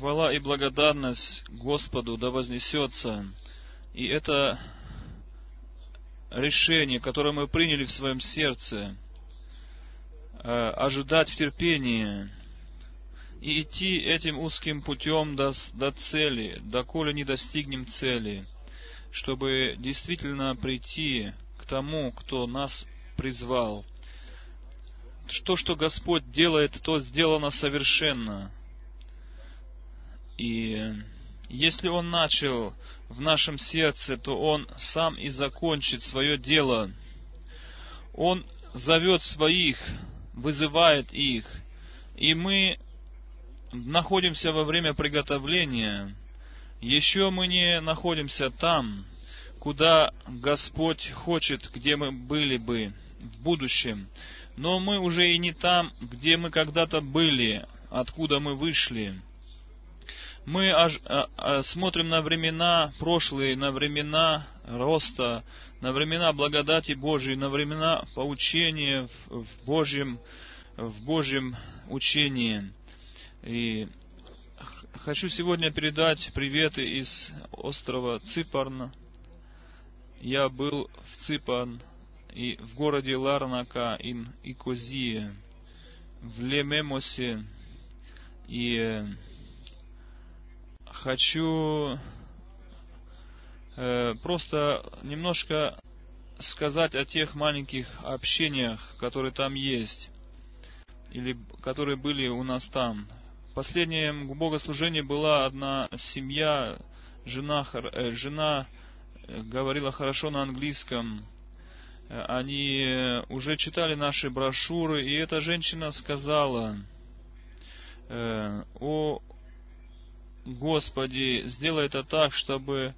Хвала и благодарность Господу да вознесется. И это решение, которое мы приняли в своем сердце, э, ожидать в терпении и идти этим узким путем до, до цели, доколе не достигнем цели, чтобы действительно прийти к тому, кто нас призвал. То, что Господь делает, то сделано совершенно. И если Он начал в нашем сердце, то Он сам и закончит свое дело. Он зовет своих, вызывает их, и мы находимся во время приготовления. Еще мы не находимся там, куда Господь хочет, где мы были бы в будущем. Но мы уже и не там, где мы когда-то были, откуда мы вышли мы аж, а, а, смотрим на времена прошлые, на времена роста, на времена благодати Божией, на времена поучения в, в Божьем, в Божьем учении. И хочу сегодня передать приветы из острова Ципарна. Я был в Ципан и в городе Ларнака ин Икозия, в Лемемосе и хочу э, просто немножко сказать о тех маленьких общениях, которые там есть, или которые были у нас там. В последнем богослужении была одна семья, жена, э, жена э, говорила хорошо на английском, они уже читали наши брошюры, и эта женщина сказала, о Господи, сделай это так, чтобы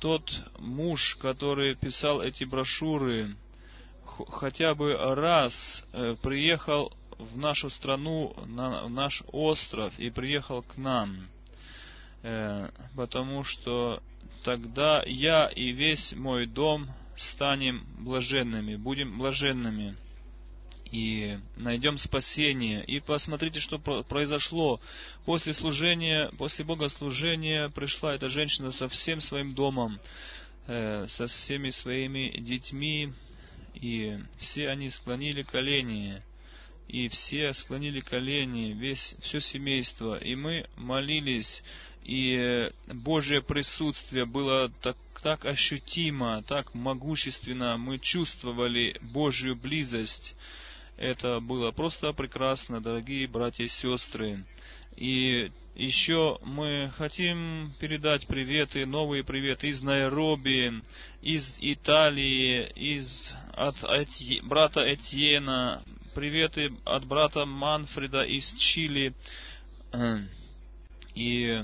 тот муж, который писал эти брошюры, хотя бы раз э, приехал в нашу страну, на наш остров и приехал к нам. Э, потому что тогда я и весь мой дом станем блаженными, будем блаженными и найдем спасение. И посмотрите, что произошло. После служения, после богослужения пришла эта женщина со всем своим домом, э, со всеми своими детьми, и все они склонили колени, и все склонили колени, весь, все семейство, и мы молились, и Божье присутствие было так, так ощутимо, так могущественно, мы чувствовали Божью близость, это было просто прекрасно, дорогие братья и сестры. И еще мы хотим передать приветы, новые приветы из Найроби, из Италии, из, от Эти, брата Этьена, приветы от брата Манфреда из Чили. И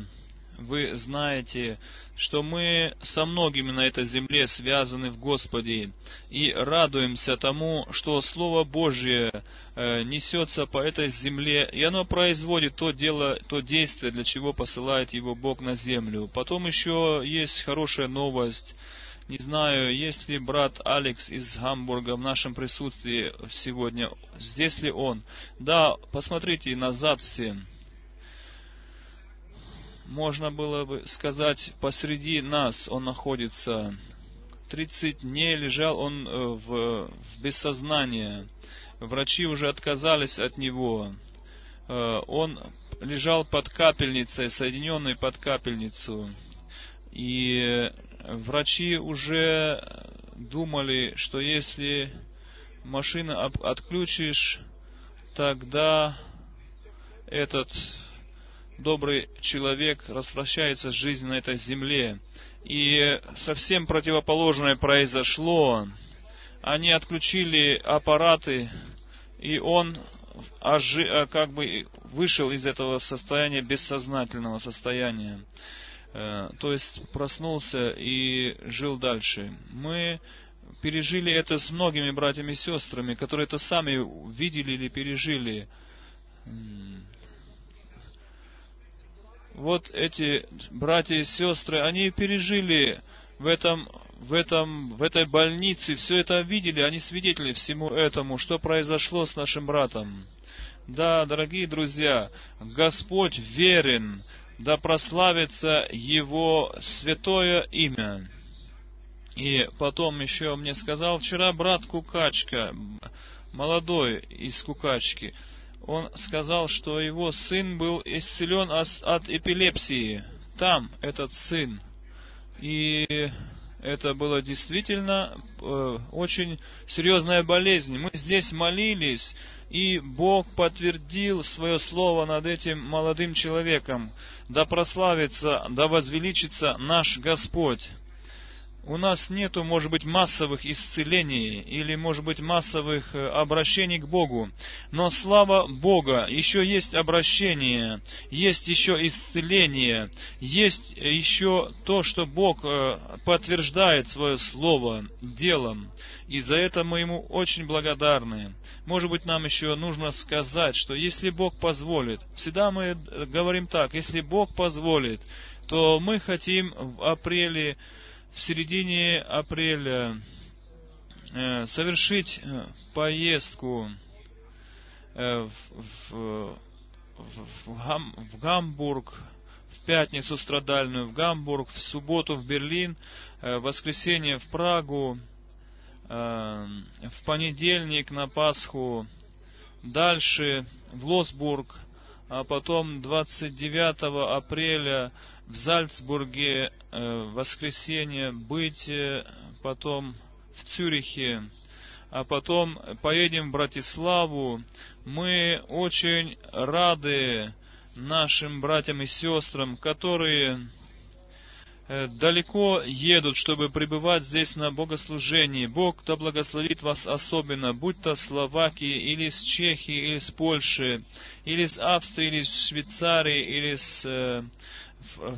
вы знаете, что мы со многими на этой земле связаны в Господе и радуемся тому, что Слово Божье э, несется по этой земле, и оно производит то дело, то действие, для чего посылает его Бог на землю. Потом еще есть хорошая новость. Не знаю, есть ли брат Алекс из Гамбурга в нашем присутствии сегодня. Здесь ли он? Да, посмотрите назад все можно было бы сказать, посреди нас он находится. Тридцать дней лежал он э, в, в бессознании. Врачи уже отказались от него. Э, он лежал под капельницей, соединенной под капельницу. И врачи уже думали, что если машину отключишь, тогда этот добрый человек распрощается с жизнью на этой земле. И совсем противоположное произошло. Они отключили аппараты, и он ожи, а, как бы вышел из этого состояния, бессознательного состояния. Э, то есть проснулся и жил дальше. Мы пережили это с многими братьями и сестрами, которые это сами видели или пережили вот эти братья и сестры, они пережили в этом, в этом, в этой больнице, все это видели, они свидетели всему этому, что произошло с нашим братом. Да, дорогие друзья, Господь верен, да прославится Его святое имя. И потом еще мне сказал вчера брат Кукачка, молодой из Кукачки, он сказал, что его сын был исцелен от эпилепсии. Там этот сын. И это было действительно э, очень серьезная болезнь. Мы здесь молились, и Бог подтвердил свое слово над этим молодым человеком. Да прославится, да возвеличится наш Господь у нас нету, может быть, массовых исцелений или, может быть, массовых э, обращений к Богу. Но слава Бога, еще есть обращение, есть еще исцеление, есть еще то, что Бог э, подтверждает свое слово делом. И за это мы Ему очень благодарны. Может быть, нам еще нужно сказать, что если Бог позволит, всегда мы говорим так, если Бог позволит, то мы хотим в апреле в середине апреля э, совершить э, поездку э, в, в, в, Гам, в Гамбург, в пятницу страдальную в Гамбург, в субботу в Берлин, в воскресенье в Прагу, в понедельник на Пасху, дальше в Лосбург, а потом 29 апреля в Зальцбурге, э, в воскресенье быть, потом в Цюрихе, а потом поедем в Братиславу. Мы очень рады нашим братьям и сестрам, которые Э, далеко едут, чтобы пребывать здесь на богослужении. Бог да благословит вас особенно, будь то Словакии, или с Чехии, или с Польши, или с Австрии, или с Швейцарии, или с э,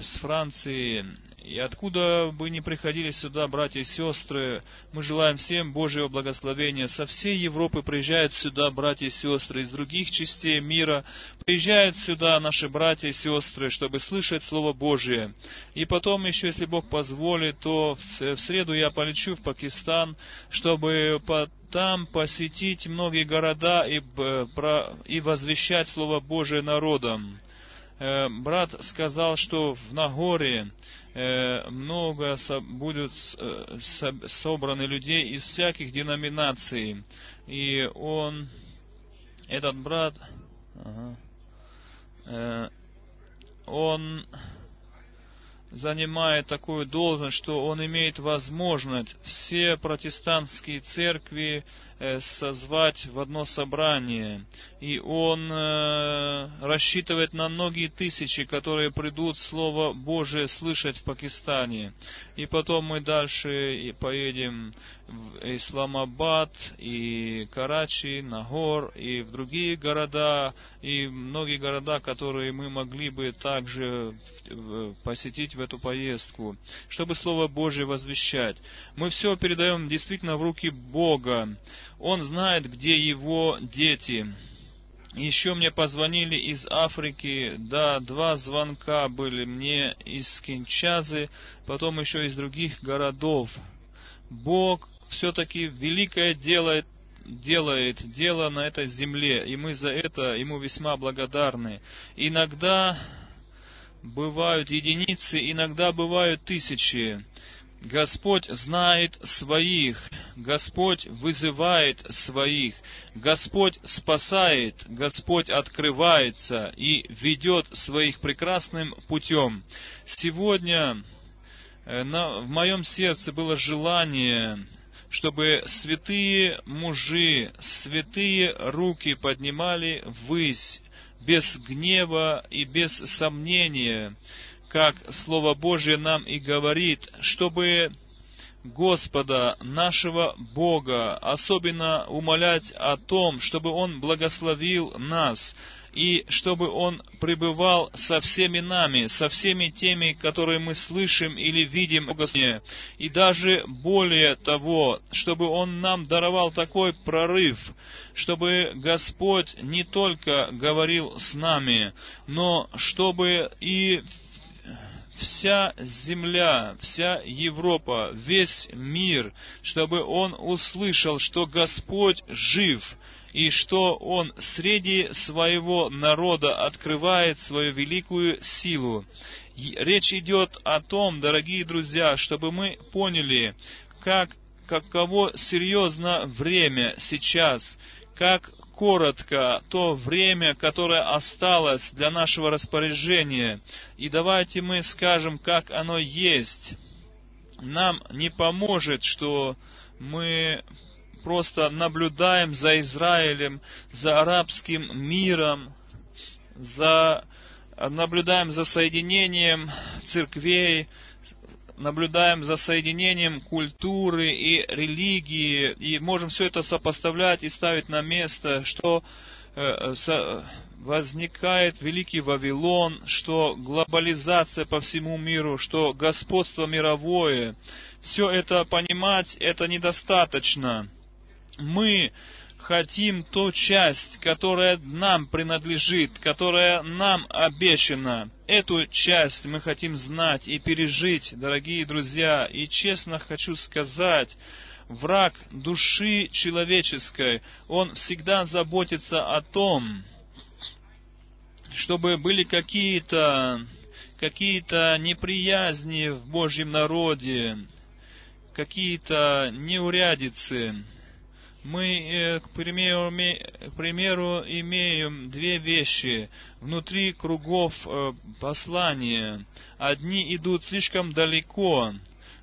с Франции, и откуда бы ни приходили сюда братья и сестры, мы желаем всем Божьего благословения. Со всей Европы приезжают сюда братья и сестры, из других частей мира приезжают сюда наши братья и сестры, чтобы слышать Слово Божие. И потом еще, если Бог позволит, то в, в среду я полечу в Пакистан, чтобы там посетить многие города и, и возвещать Слово Божие народам. Э, брат сказал, что в Нагоре э, много будут э, собраны людей из всяких деноминаций. И он, этот брат, он занимает такую должность, что он имеет возможность все протестантские церкви созвать в одно собрание. И он э, рассчитывает на многие тысячи, которые придут Слово Божие слышать в Пакистане. И потом мы дальше поедем в Исламабад, и Карачи, Нагор, и в другие города, и многие города, которые мы могли бы также посетить в эту поездку, чтобы Слово Божие возвещать. Мы все передаем действительно в руки Бога. Он знает, где его дети. Еще мне позвонили из Африки, да, два звонка были мне из Кинчазы, потом еще из других городов. Бог все-таки великое делает, делает дело на этой земле, и мы за это ему весьма благодарны. Иногда бывают единицы, иногда бывают тысячи. Господь знает своих, Господь вызывает своих, Господь спасает, Господь открывается и ведет своих прекрасным путем. Сегодня э, в моем сердце было желание, чтобы святые мужи, святые руки поднимали ввысь, без гнева и без сомнения, как Слово Божие нам и говорит, чтобы Господа, нашего Бога, особенно умолять о том, чтобы Он благословил нас, и чтобы Он пребывал со всеми нами, со всеми теми, которые мы слышим или видим, и даже более того, чтобы Он нам даровал такой прорыв, чтобы Господь не только говорил с нами, но чтобы и вся земля, вся Европа, весь мир, чтобы он услышал, что Господь жив, и что Он среди своего народа открывает свою великую силу. Речь идет о том, дорогие друзья, чтобы мы поняли, как, каково серьезно время сейчас, как коротко то время, которое осталось для нашего распоряжения. И давайте мы скажем, как оно есть. Нам не поможет, что мы просто наблюдаем за Израилем, за арабским миром, за, наблюдаем за соединением церквей, наблюдаем за соединением культуры и религии, и можем все это сопоставлять и ставить на место, что э, возникает великий Вавилон, что глобализация по всему миру, что господство мировое. Все это понимать, это недостаточно. Мы хотим ту часть, которая нам принадлежит, которая нам обещана. Эту часть мы хотим знать и пережить, дорогие друзья. И честно хочу сказать, враг души человеческой, он всегда заботится о том, чтобы были какие-то какие-то неприязни в Божьем народе, какие-то неурядицы, мы, э, к примеру, к примеру, имеем две вещи внутри кругов э, послания. Одни идут слишком далеко,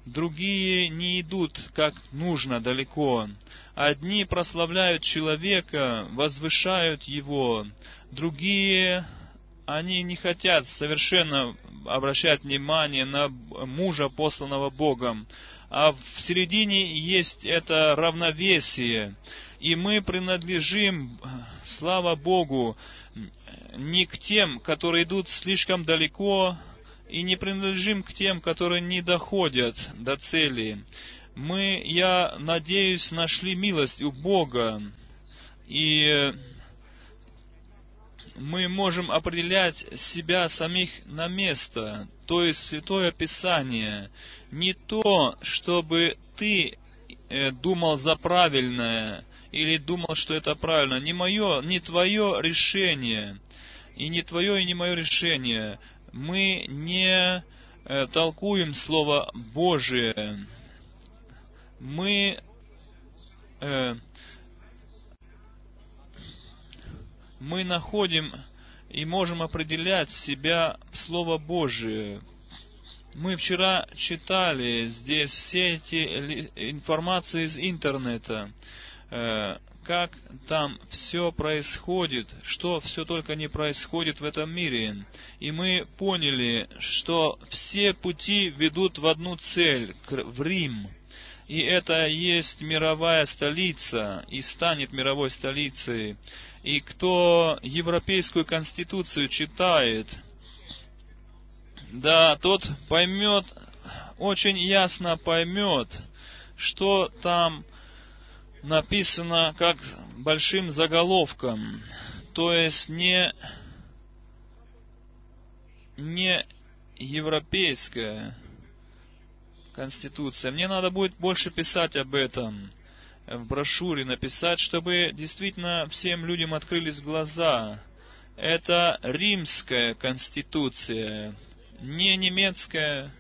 другие не идут как нужно далеко. Одни прославляют человека, возвышают его, другие они не хотят совершенно обращать внимание на мужа, посланного Богом а в середине есть это равновесие. И мы принадлежим, слава Богу, не к тем, которые идут слишком далеко, и не принадлежим к тем, которые не доходят до цели. Мы, я надеюсь, нашли милость у Бога, и мы можем определять себя самих на место, то есть Святое Писание, не то, чтобы ты э, думал за правильное или думал, что это правильно, не мое, не твое решение, и не твое, и не мое решение. Мы не э, толкуем Слово Божие, мы э, мы находим и можем определять себя в Слово Божие. Мы вчера читали здесь все эти информации из интернета, э, как там все происходит, что все только не происходит в этом мире. И мы поняли, что все пути ведут в одну цель, в Рим. И это есть мировая столица, и станет мировой столицей. И кто Европейскую Конституцию читает, да, тот поймет, очень ясно поймет, что там написано как большим заголовком, то есть не, не европейская конституция. Мне надо будет больше писать об этом в брошюре написать, чтобы действительно всем людям открылись глаза. Это римская конституция, не немецкая,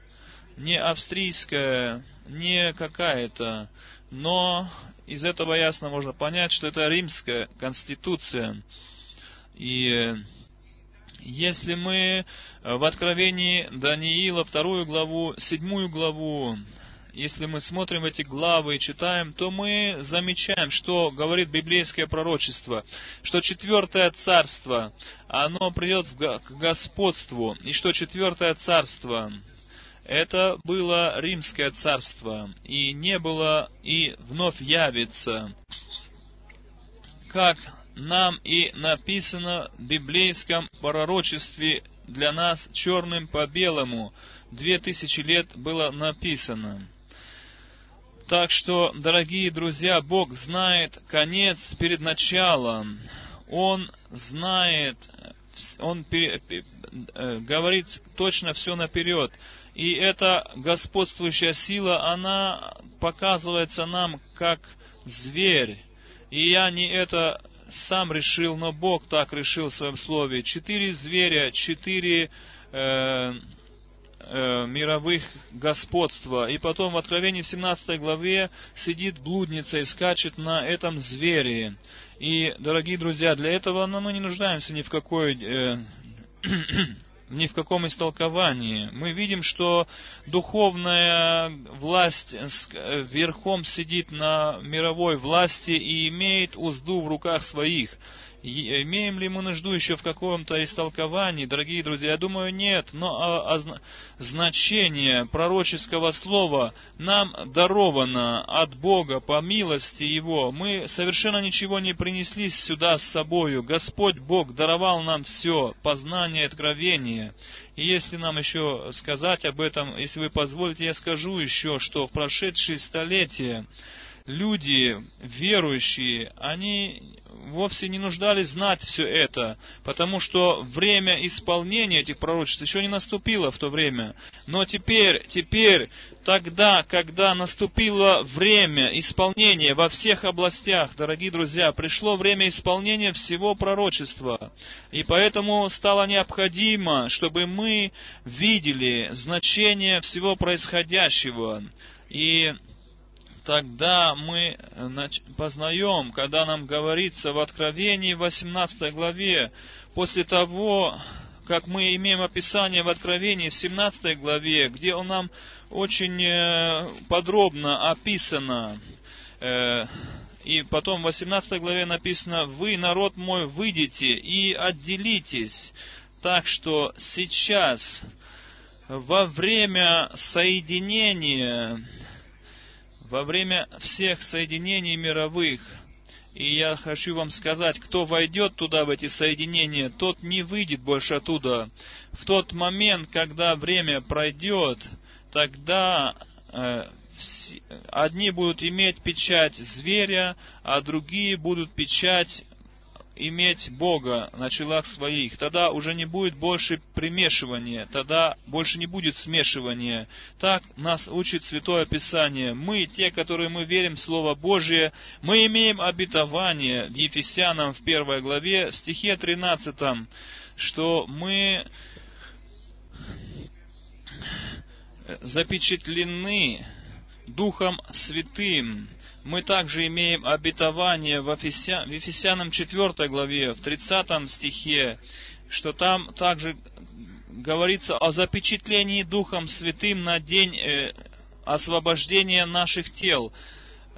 не австрийская, не какая-то, но из этого ясно можно понять, что это римская конституция. И если мы в Откровении Даниила, вторую главу, седьмую главу, если мы смотрим эти главы и читаем, то мы замечаем, что говорит библейское пророчество, что четвертое царство, оно придет к господству, и что четвертое царство, это было римское царство, и не было, и вновь явится. Как нам и написано в библейском пророчестве для нас черным по белому, две тысячи лет было написано. Так что, дорогие друзья, Бог знает конец перед началом. Он знает Он пере, э, говорит точно все наперед. И эта господствующая сила, она показывается нам как зверь. И я не это сам решил, но Бог так решил в своем слове. Четыре зверя, четыре э, э, мировых господства. И потом в Откровении в 17 главе сидит блудница и скачет на этом звере. И, дорогие друзья, для этого ну, мы не нуждаемся ни в какой э, ни в каком истолковании. Мы видим, что духовная власть э, верхом сидит на мировой власти и имеет узду в руках своих. Имеем ли мы нужду еще в каком-то истолковании, дорогие друзья? Я думаю, нет. Но а, а, значение пророческого слова нам даровано от Бога по милости Его. Мы совершенно ничего не принесли сюда с собою. Господь Бог даровал нам все, познание, откровение. И если нам еще сказать об этом, если вы позволите, я скажу еще, что в прошедшие столетия люди верующие, они вовсе не нуждались знать все это, потому что время исполнения этих пророчеств еще не наступило в то время. Но теперь, теперь, тогда, когда наступило время исполнения во всех областях, дорогие друзья, пришло время исполнения всего пророчества. И поэтому стало необходимо, чтобы мы видели значение всего происходящего. И тогда мы э, познаем, когда нам говорится в Откровении 18 главе, после того, как мы имеем описание в Откровении в 17 главе, где он нам очень э, подробно описано, э, и потом в 18 главе написано, «Вы, народ мой, выйдите и отделитесь». Так что сейчас, во время соединения во время всех соединений мировых, и я хочу вам сказать, кто войдет туда, в эти соединения, тот не выйдет больше оттуда. В тот момент, когда время пройдет, тогда э, одни будут иметь печать зверя, а другие будут печать иметь Бога на челах своих, тогда уже не будет больше примешивания, тогда больше не будет смешивания. Так нас учит Святое Писание. Мы, те, которые мы верим в Слово Божие, мы имеем обетование в Ефесянам в первой главе, в стихе 13, что мы запечатлены Духом Святым мы также имеем обетование в, Ефеся, в Ефесянам 4 главе, в 30 стихе, что там также говорится о запечатлении Духом Святым на день э, освобождения наших тел.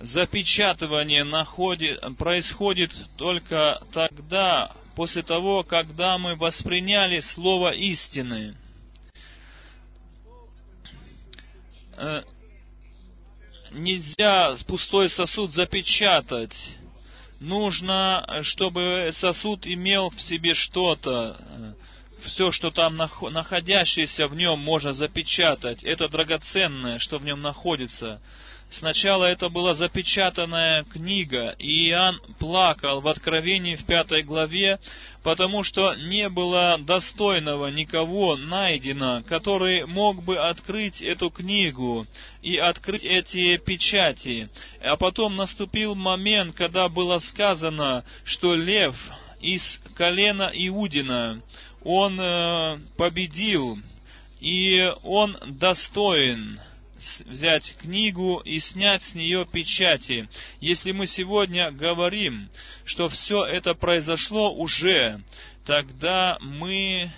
Запечатывание находит, происходит только тогда, после того, когда мы восприняли Слово истины. Э, нельзя пустой сосуд запечатать. Нужно, чтобы сосуд имел в себе что-то. Все, что там находящееся в нем, можно запечатать. Это драгоценное, что в нем находится. Сначала это была запечатанная книга, и Иоанн плакал в Откровении в пятой главе, потому что не было достойного никого найдено, который мог бы открыть эту книгу и открыть эти печати. А потом наступил момент, когда было сказано, что лев из колена Иудина, он э, победил, и он достоин взять книгу и снять с нее печати. Если мы сегодня говорим, что все это произошло уже, тогда мы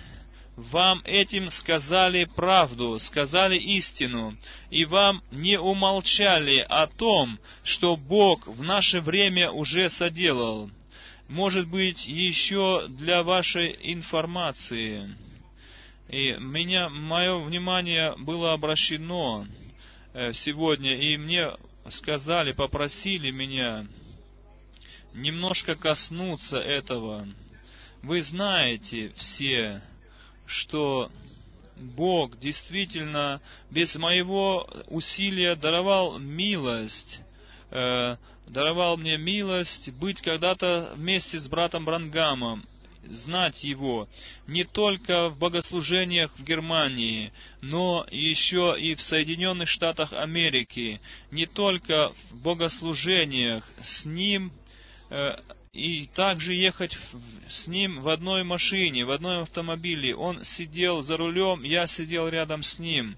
вам этим сказали правду, сказали истину, и вам не умолчали о том, что Бог в наше время уже соделал. Может быть, еще для вашей информации. И меня, мое внимание было обращено сегодня, и мне сказали, попросили меня немножко коснуться этого. Вы знаете все, что Бог действительно без моего усилия даровал милость, э, даровал мне милость быть когда-то вместе с братом Брангамом. Знать Его не только в богослужениях в Германии, но еще и в Соединенных Штатах Америки, не только в богослужениях с Ним, э, и также ехать с ним в одной машине, в одном автомобиле. Он сидел за рулем, я сидел рядом с ним.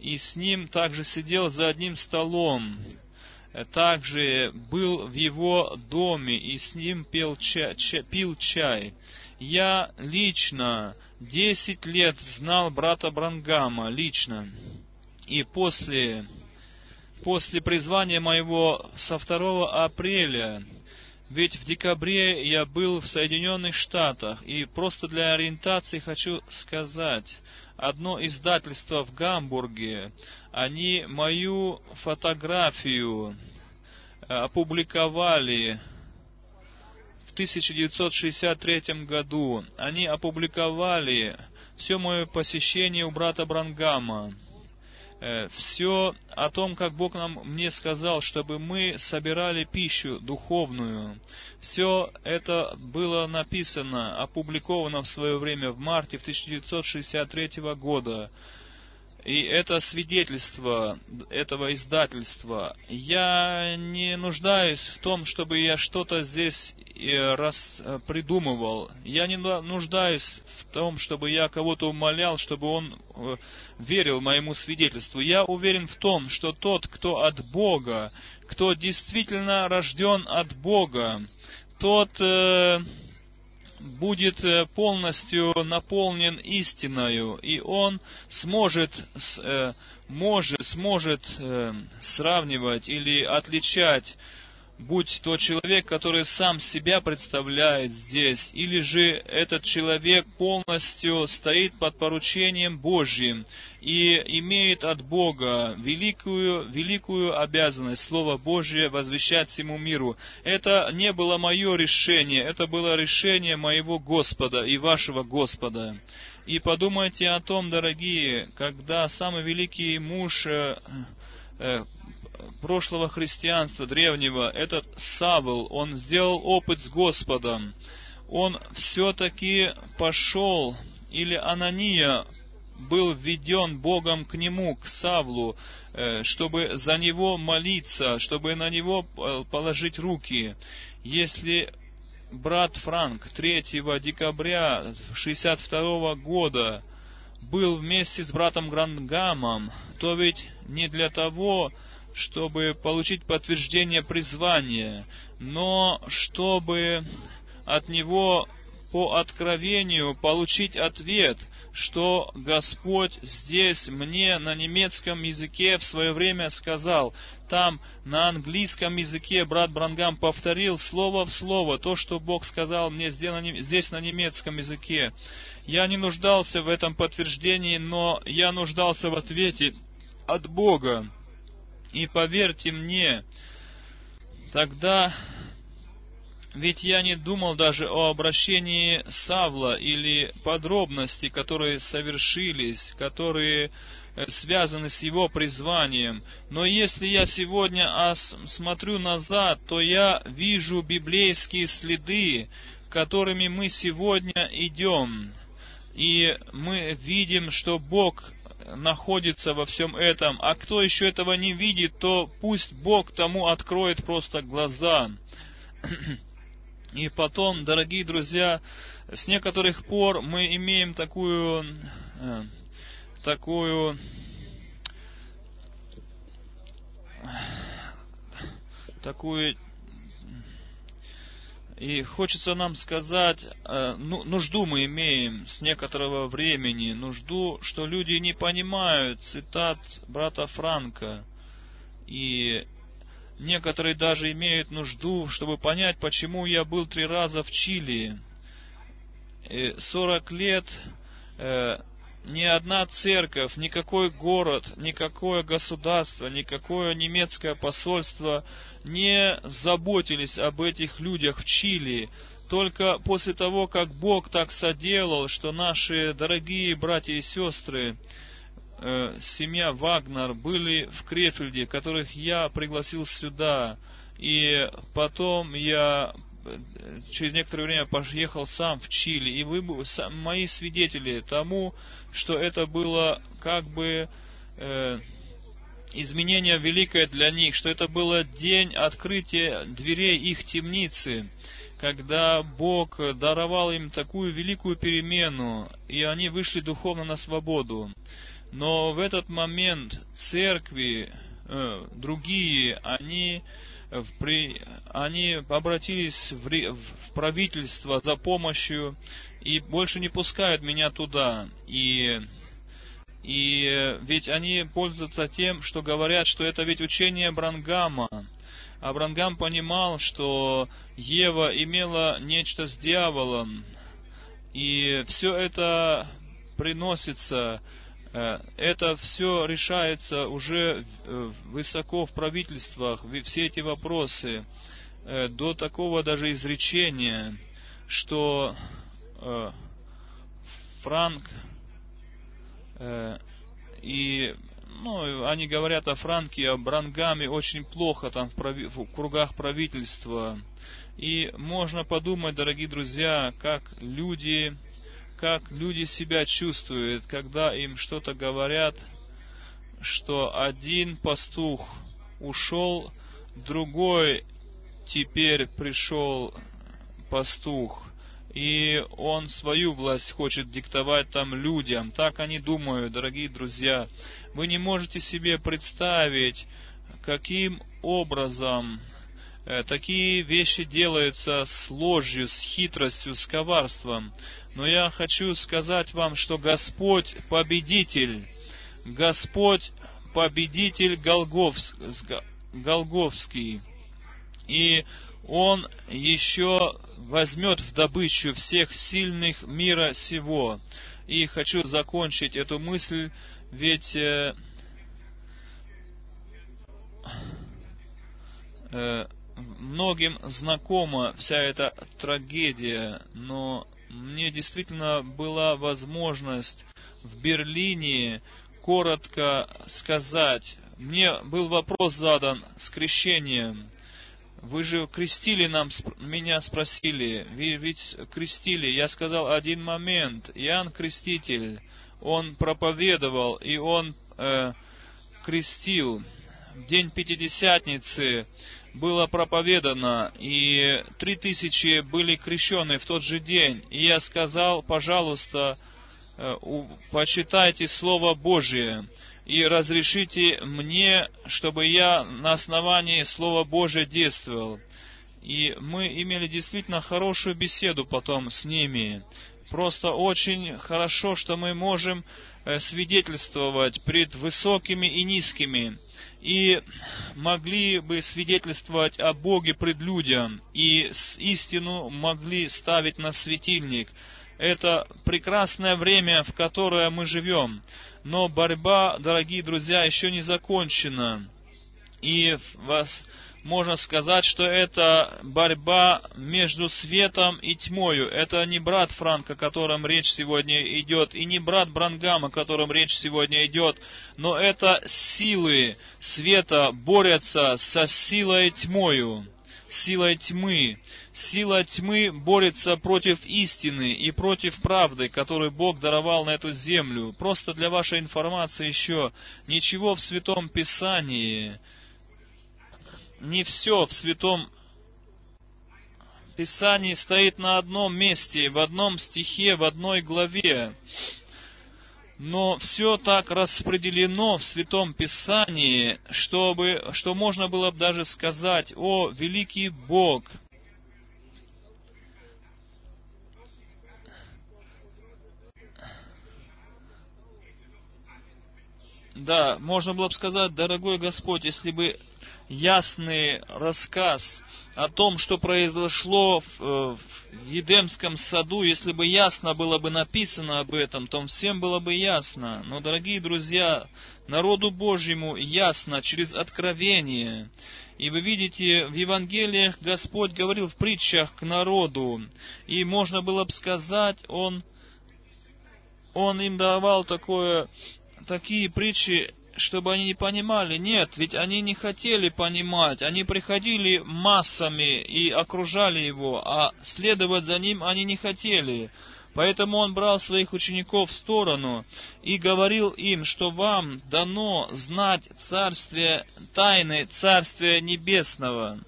И с ним также сидел за одним столом. Также был в его доме и с ним пил чай. Пил чай. Я лично десять лет знал брата Брангама, лично. И после, после призвания моего со 2 апреля ведь в декабре я был в Соединенных Штатах, и просто для ориентации хочу сказать, одно издательство в Гамбурге, они мою фотографию э, опубликовали в 1963 году. Они опубликовали все мое посещение у брата Брангама. Э, все о том, как Бог нам, мне сказал, чтобы мы собирали пищу духовную. Все это было написано, опубликовано в свое время в марте 1963 года. И это свидетельство этого издательства. Я не нуждаюсь в том, чтобы я что-то здесь э, раз э, придумывал. Я не нуждаюсь в том, чтобы я кого-то умолял, чтобы он э, верил моему свидетельству. Я уверен в том, что тот, кто от Бога, кто действительно рожден от Бога, тот будет э, полностью наполнен истиною, и он сможет, э, может, сможет э, сравнивать или отличать будь то человек, который сам себя представляет здесь, или же этот человек полностью стоит под поручением Божьим и имеет от Бога великую, великую обязанность Слово Божье возвещать всему миру. Это не было мое решение, это было решение моего Господа и вашего Господа. И подумайте о том, дорогие, когда самый великий муж э, э, прошлого христианства древнего, этот Савл, он сделал опыт с Господом. Он все-таки пошел, или Анания был введен Богом к нему, к Савлу, э, чтобы за него молиться, чтобы на него положить руки. Если брат Франк 3 декабря 62 года был вместе с братом Грангамом, то ведь не для того, чтобы получить подтверждение призвания, но чтобы от него по откровению получить ответ, что Господь здесь мне на немецком языке в свое время сказал. Там на английском языке брат Брангам повторил слово в слово то, что Бог сказал мне здесь на немецком языке. Я не нуждался в этом подтверждении, но я нуждался в ответе от Бога. И поверьте мне, тогда ведь я не думал даже о обращении Савла или подробности, которые совершились, которые э, связаны с его призванием. Но если я сегодня смотрю назад, то я вижу библейские следы, которыми мы сегодня идем. И мы видим, что Бог находится во всем этом, а кто еще этого не видит, то пусть Бог тому откроет просто глаза. И потом, дорогие друзья, с некоторых пор мы имеем такую, э, такую такую и хочется нам сказать, э, ну, нужду мы имеем с некоторого времени, нужду, что люди не понимают цитат брата Франка. И некоторые даже имеют нужду, чтобы понять, почему я был три раза в Чили. Сорок лет э, ни одна церковь, никакой город, никакое государство, никакое немецкое посольство не заботились об этих людях в Чили. Только после того, как Бог так соделал, что наши дорогие братья и сестры, э, семья Вагнер были в Крефельде, которых я пригласил сюда, и потом я через некоторое время поехал сам в Чили, и вы мои свидетели тому, что это было как бы э, изменение великое для них, что это было день открытия дверей их темницы, когда Бог даровал им такую великую перемену, и они вышли духовно на свободу. Но в этот момент церкви, э, другие, они, при, они обратились в, в правительство за помощью и больше не пускают меня туда. И и ведь они пользуются тем, что говорят, что это ведь учение Брангама. А Брангам понимал, что Ева имела нечто с дьяволом. И все это приносится, это все решается уже э, высоко в правительствах, все эти вопросы, э, до такого даже изречения, что Франк Э, и ну, они говорят о Франке, о Брангаме очень плохо там в, прави, в кругах правительства. И можно подумать, дорогие друзья, как люди, как люди себя чувствуют, когда им что-то говорят, что один пастух ушел, другой теперь пришел пастух и он свою власть хочет диктовать там людям. Так они думают, дорогие друзья. Вы не можете себе представить, каким образом такие вещи делаются с ложью, с хитростью, с коварством. Но я хочу сказать вам, что Господь победитель, Господь победитель Голговский. И он еще возьмет в добычу всех сильных мира сего. И хочу закончить эту мысль, ведь э, э, многим знакома вся эта трагедия, но мне действительно была возможность в Берлине коротко сказать. Мне был вопрос задан с крещением. Вы же крестили нам, меня спросили, вы ведь крестили. Я сказал один момент. Иоанн Креститель, он проповедовал и он э, крестил. В день Пятидесятницы было проповедано, и три тысячи были крещены в тот же день. И я сказал, пожалуйста, э, почитайте Слово Божие и разрешите мне, чтобы я на основании Слова Божия действовал. И мы имели действительно хорошую беседу потом с ними. Просто очень хорошо, что мы можем э, свидетельствовать пред высокими и низкими, и могли бы свидетельствовать о Боге пред людям, и с истину могли ставить на светильник. Это прекрасное время, в которое мы живем но борьба, дорогие друзья, еще не закончена. И вас можно сказать, что это борьба между светом и тьмою. Это не брат Франк, о котором речь сегодня идет, и не брат Брангам, о котором речь сегодня идет, но это силы света борются со силой тьмою силой тьмы. Сила тьмы борется против истины и против правды, которую Бог даровал на эту землю. Просто для вашей информации еще, ничего в Святом Писании, не все в Святом Писании стоит на одном месте, в одном стихе, в одной главе. Но все так распределено в Святом Писании, чтобы, что можно было бы даже сказать, о, великий Бог, Да, можно было бы сказать, дорогой Господь, если бы ясный рассказ о том, что произошло в, э, в Едемском саду, если бы ясно было бы написано об этом, то всем было бы ясно. Но, дорогие друзья, народу Божьему ясно через откровение. И вы видите, в Евангелиях Господь говорил в притчах к народу, и можно было бы сказать, Он, он им давал такое, такие притчи, чтобы они не понимали. Нет, ведь они не хотели понимать. Они приходили массами и окружали его, а следовать за ним они не хотели. Поэтому он брал своих учеников в сторону и говорил им, что вам дано знать царствие тайны, царствия небесного.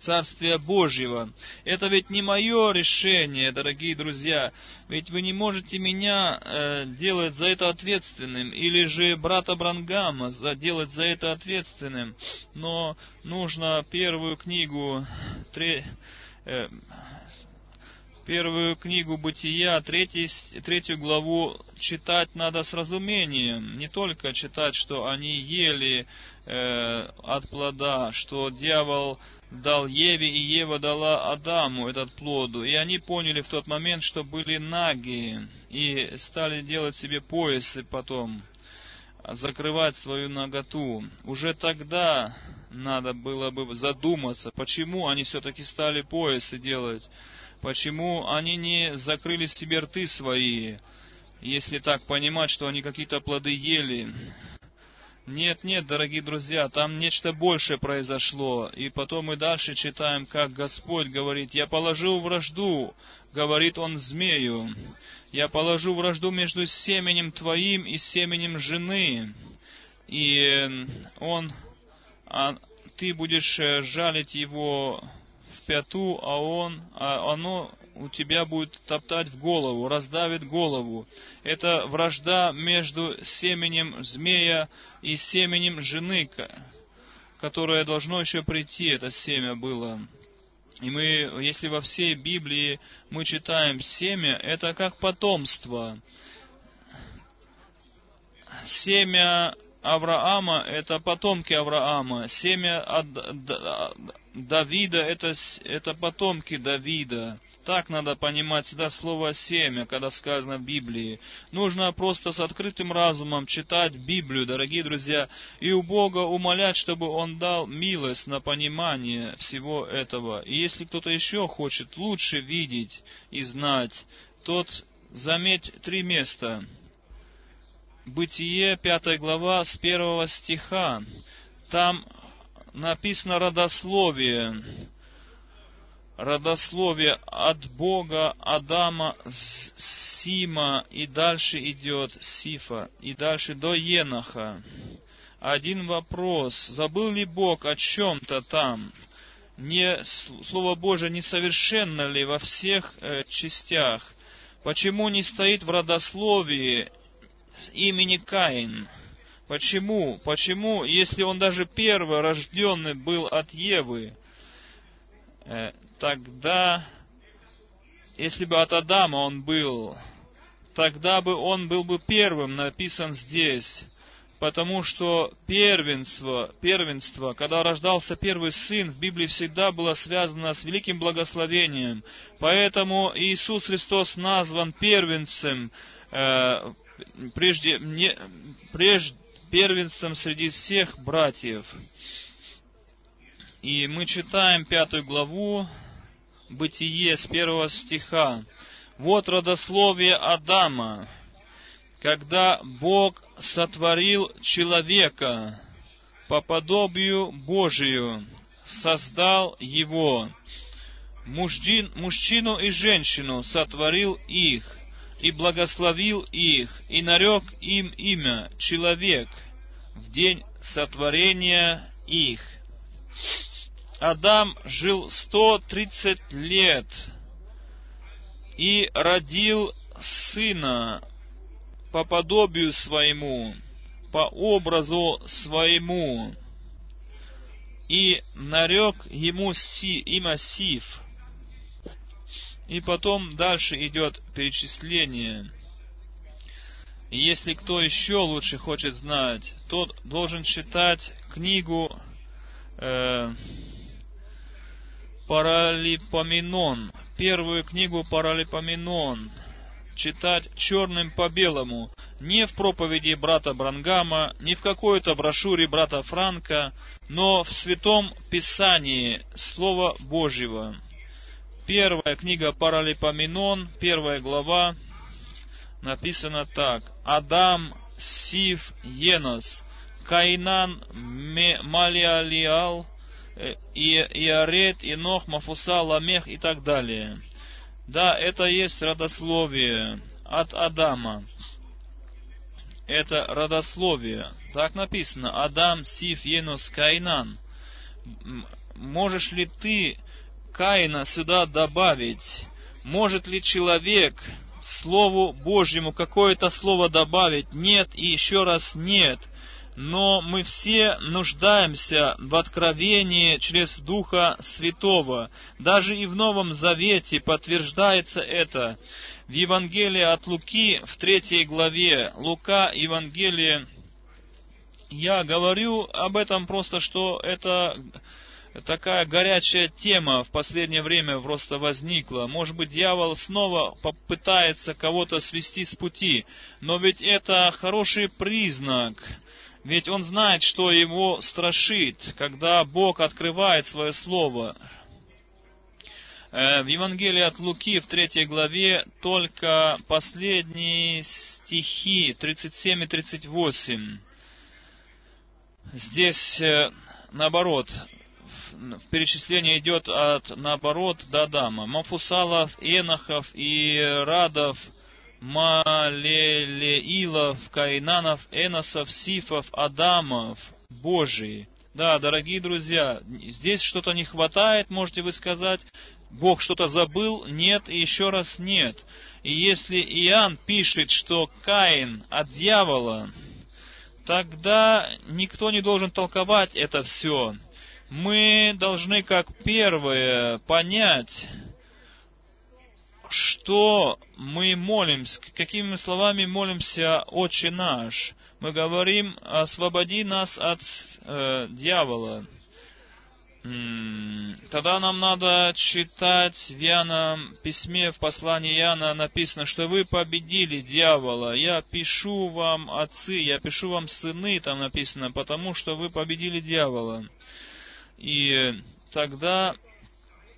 Царствия Божьего. Это ведь не мое решение, дорогие друзья. Ведь вы не можете меня э, делать за это ответственным, или же брата Брангама за, делать за это ответственным. Но нужно первую книгу, тре, э, первую книгу Бытия, третий, третью главу читать надо с разумением. Не только читать, что они ели э, от плода, что дьявол дал Еве, и Ева дала Адаму этот плоду. И они поняли в тот момент, что были наги, и стали делать себе поясы потом, закрывать свою наготу. Уже тогда надо было бы задуматься, почему они все-таки стали поясы делать Почему они не закрыли себе рты свои, если так понимать, что они какие-то плоды ели? Нет, нет, дорогие друзья, там нечто большее произошло. И потом мы дальше читаем, как Господь говорит, «Я положил вражду», говорит Он змею, «Я положу вражду между семенем твоим и семенем жены». И Он, а, ты будешь э, жалить его пяту, а он, а оно у тебя будет топтать в голову, раздавит голову. Это вражда между семенем змея и семенем жены, которое должно еще прийти, это семя было. И мы, если во всей Библии мы читаем семя, это как потомство. Семя Авраама – это потомки Авраама. Семя от Давида это, это потомки Давида. Так надо понимать всегда слово «семя», когда сказано в Библии. Нужно просто с открытым разумом читать Библию, дорогие друзья, и у Бога умолять, чтобы Он дал милость на понимание всего этого. И если кто-то еще хочет лучше видеть и знать, тот заметь три места. Бытие, пятая глава, с первого стиха. Там написано родословие. Родословие от Бога Адама Сима и дальше идет Сифа и дальше до Еноха. Один вопрос. Забыл ли Бог о чем-то там? Не, Слово Божие несовершенно ли во всех э, частях? Почему не стоит в родословии имени Каин? Почему? Почему, если он даже первый рожденный был от Евы, э, тогда, если бы от Адама он был, тогда бы он был бы первым написан здесь, потому что первенство, первенство, когда рождался первый сын, в Библии всегда было связано с великим благословением. Поэтому Иисус Христос назван первенцем, э, прежде, не, прежде, первенцем среди всех братьев. И мы читаем пятую главу Бытие с первого стиха. Вот родословие Адама, когда Бог сотворил человека по подобию Божию, создал его. Мужчин, мужчину и женщину сотворил их, и благословил их, и нарек им имя человек в день сотворения их. Адам жил сто тридцать лет и родил сына по подобию своему, по образу своему, и нарек ему си, имя Сиф, и потом дальше идет перечисление. Если кто еще лучше хочет знать, тот должен читать книгу э, Паралипоменон, первую книгу Паралипоменон, читать черным по белому, не в проповеди брата Брангама, не в какой-то брошюре брата Франка, но в Святом Писании Слова Божьего. Первая книга Паралипоменон, первая глава, написано так. Адам, Сив, Енос, Каинан, Малиалиал, э, Иарет, Инох, Мафуса, Ламех и так далее. Да, это есть родословие от Адама. Это родословие. Так написано. Адам, Сиф, Енус, Каинан. Можешь ли ты Каина сюда добавить? Может ли человек Слову Божьему какое-то слово добавить? Нет и еще раз нет. Но мы все нуждаемся в откровении через Духа Святого. Даже и в Новом Завете подтверждается это. В Евангелии от Луки, в третьей главе, Лука, Евангелие, я говорю об этом просто, что это такая горячая тема в последнее время просто возникла. Может быть, дьявол снова попытается кого-то свести с пути, но ведь это хороший признак. Ведь он знает, что его страшит, когда Бог открывает свое слово. Э, в Евангелии от Луки в третьей главе только последние стихи 37 и 38. Здесь э, наоборот, в перечислении идет от, наоборот, до Адама. Мафусалов, Энохов, и Радов, Малелеилов, Каинанов, Эносов, Сифов, Адамов, Божий. Да, дорогие друзья, здесь что-то не хватает, можете вы сказать. Бог что-то забыл? Нет, и еще раз нет. И если Иоанн пишет, что Каин от дьявола, тогда никто не должен толковать это все мы должны как первое понять, что мы молимся, какими словами молимся «Отче наш». Мы говорим «Освободи нас от э, дьявола». Тогда нам надо читать в Иоанном письме, в послании Иоанна написано, что вы победили дьявола. Я пишу вам отцы, я пишу вам сыны, там написано, потому что вы победили дьявола. И тогда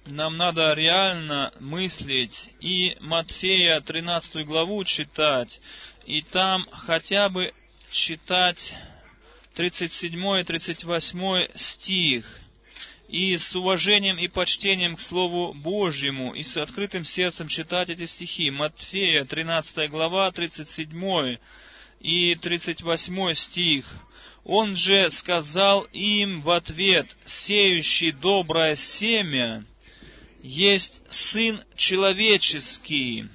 нам надо реально мыслить и Матфея 13 главу читать, и там хотя бы читать 37 и 38 стих, и с уважением и почтением к Слову Божьему, и с открытым сердцем читать эти стихи. Матфея 13 глава, 37 и 38 стих – он же сказал им в ответ, сеющий доброе семя, есть Сын Человеческий,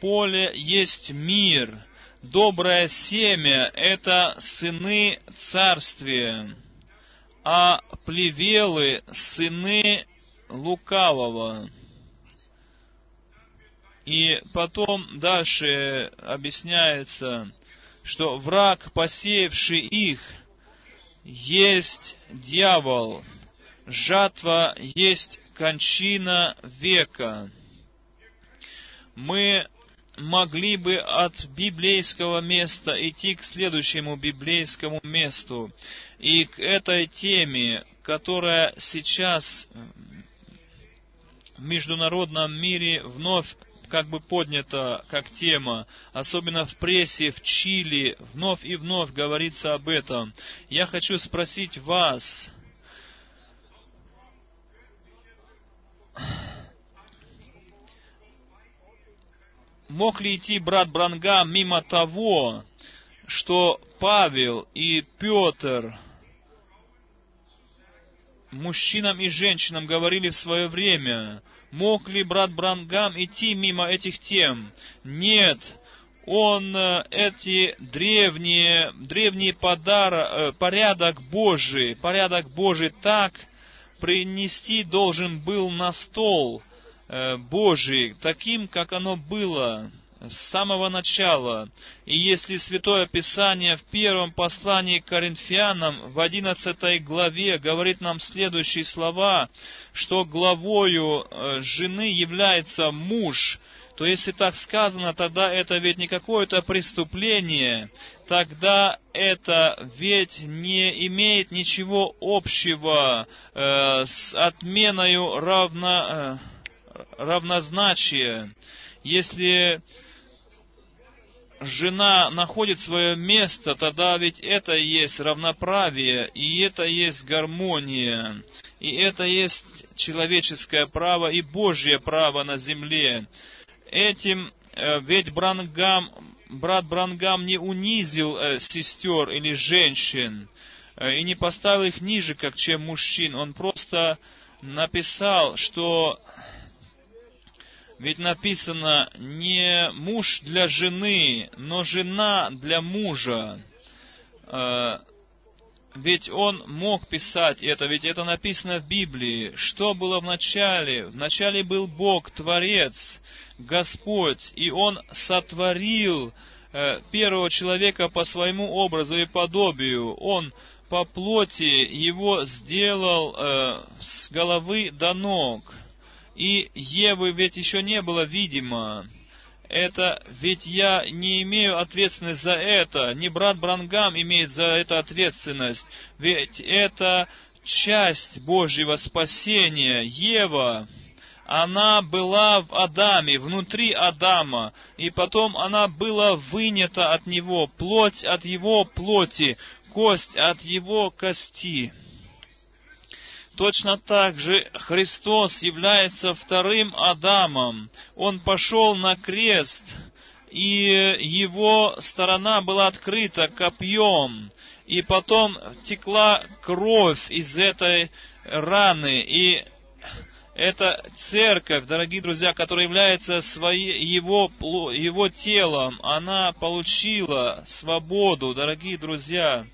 поле есть мир, доброе семя — это сыны Царствия, а плевелы — сыны лукавого. И потом дальше объясняется, что враг, посеявший их, есть дьявол, жатва есть кончина века. Мы могли бы от библейского места идти к следующему библейскому месту и к этой теме, которая сейчас в международном мире вновь как бы поднято как тема, особенно в прессе, в Чили, вновь и вновь говорится об этом. Я хочу спросить вас, мог ли идти брат Брангам мимо того, что Павел и Петр мужчинам и женщинам говорили в свое время, Мог ли брат Брангам идти мимо этих тем? Нет. Он э, эти древние, древний подар, э, порядок Божий, порядок Божий так принести должен был на стол э, Божий, таким, как оно было с самого начала. И если Святое Писание в первом послании к Коринфянам в одиннадцатой главе говорит нам следующие слова, что главою э, жены является муж, то если так сказано, тогда это ведь не какое-то преступление, тогда это ведь не имеет ничего общего э, с отменою равно, э, равнозначия. Если жена находит свое место, тогда ведь это есть равноправие, и это есть гармония, и это есть человеческое право и Божье право на земле. Этим э, ведь Брангам, брат Брангам не унизил э, сестер или женщин, э, и не поставил их ниже, как чем мужчин. Он просто написал, что ведь написано не муж для жены, но жена для мужа. Э, ведь он мог писать это, ведь это написано в Библии. Что было в начале? В начале был Бог, Творец, Господь, и Он сотворил э, первого человека по своему образу и подобию. Он по плоти его сделал э, с головы до ног. И Евы ведь еще не было видимо. Это ведь я не имею ответственность за это, не брат Брангам имеет за это ответственность. Ведь это часть Божьего спасения. Ева, она была в Адаме, внутри Адама, и потом она была вынята от него, плоть от его плоти, кость от его кости. Точно так же Христос является вторым Адамом. Он пошел на крест, и его сторона была открыта копьем, и потом текла кровь из этой раны, и эта церковь, дорогие друзья, которая является своей, его, его телом, она получила свободу, дорогие друзья.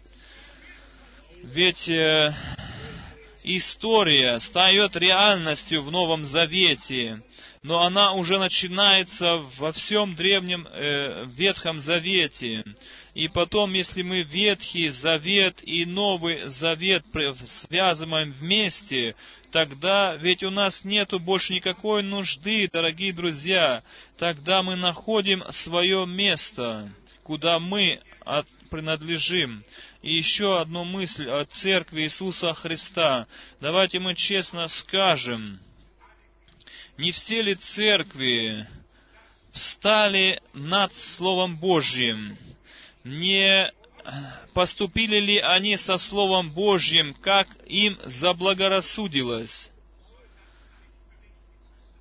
Ведь э, история стает реальностью в Новом Завете, но она уже начинается во всем Древнем э, Ветхом Завете. И потом, если мы Ветхий Завет и Новый Завет связываем вместе, тогда ведь у нас нету больше никакой нужды, дорогие друзья. Тогда мы находим свое место, куда мы от, принадлежим. И еще одну мысль о Церкви Иисуса Христа. Давайте мы честно скажем, не все ли церкви встали над Словом Божьим? Не поступили ли они со Словом Божьим, как им заблагорассудилось?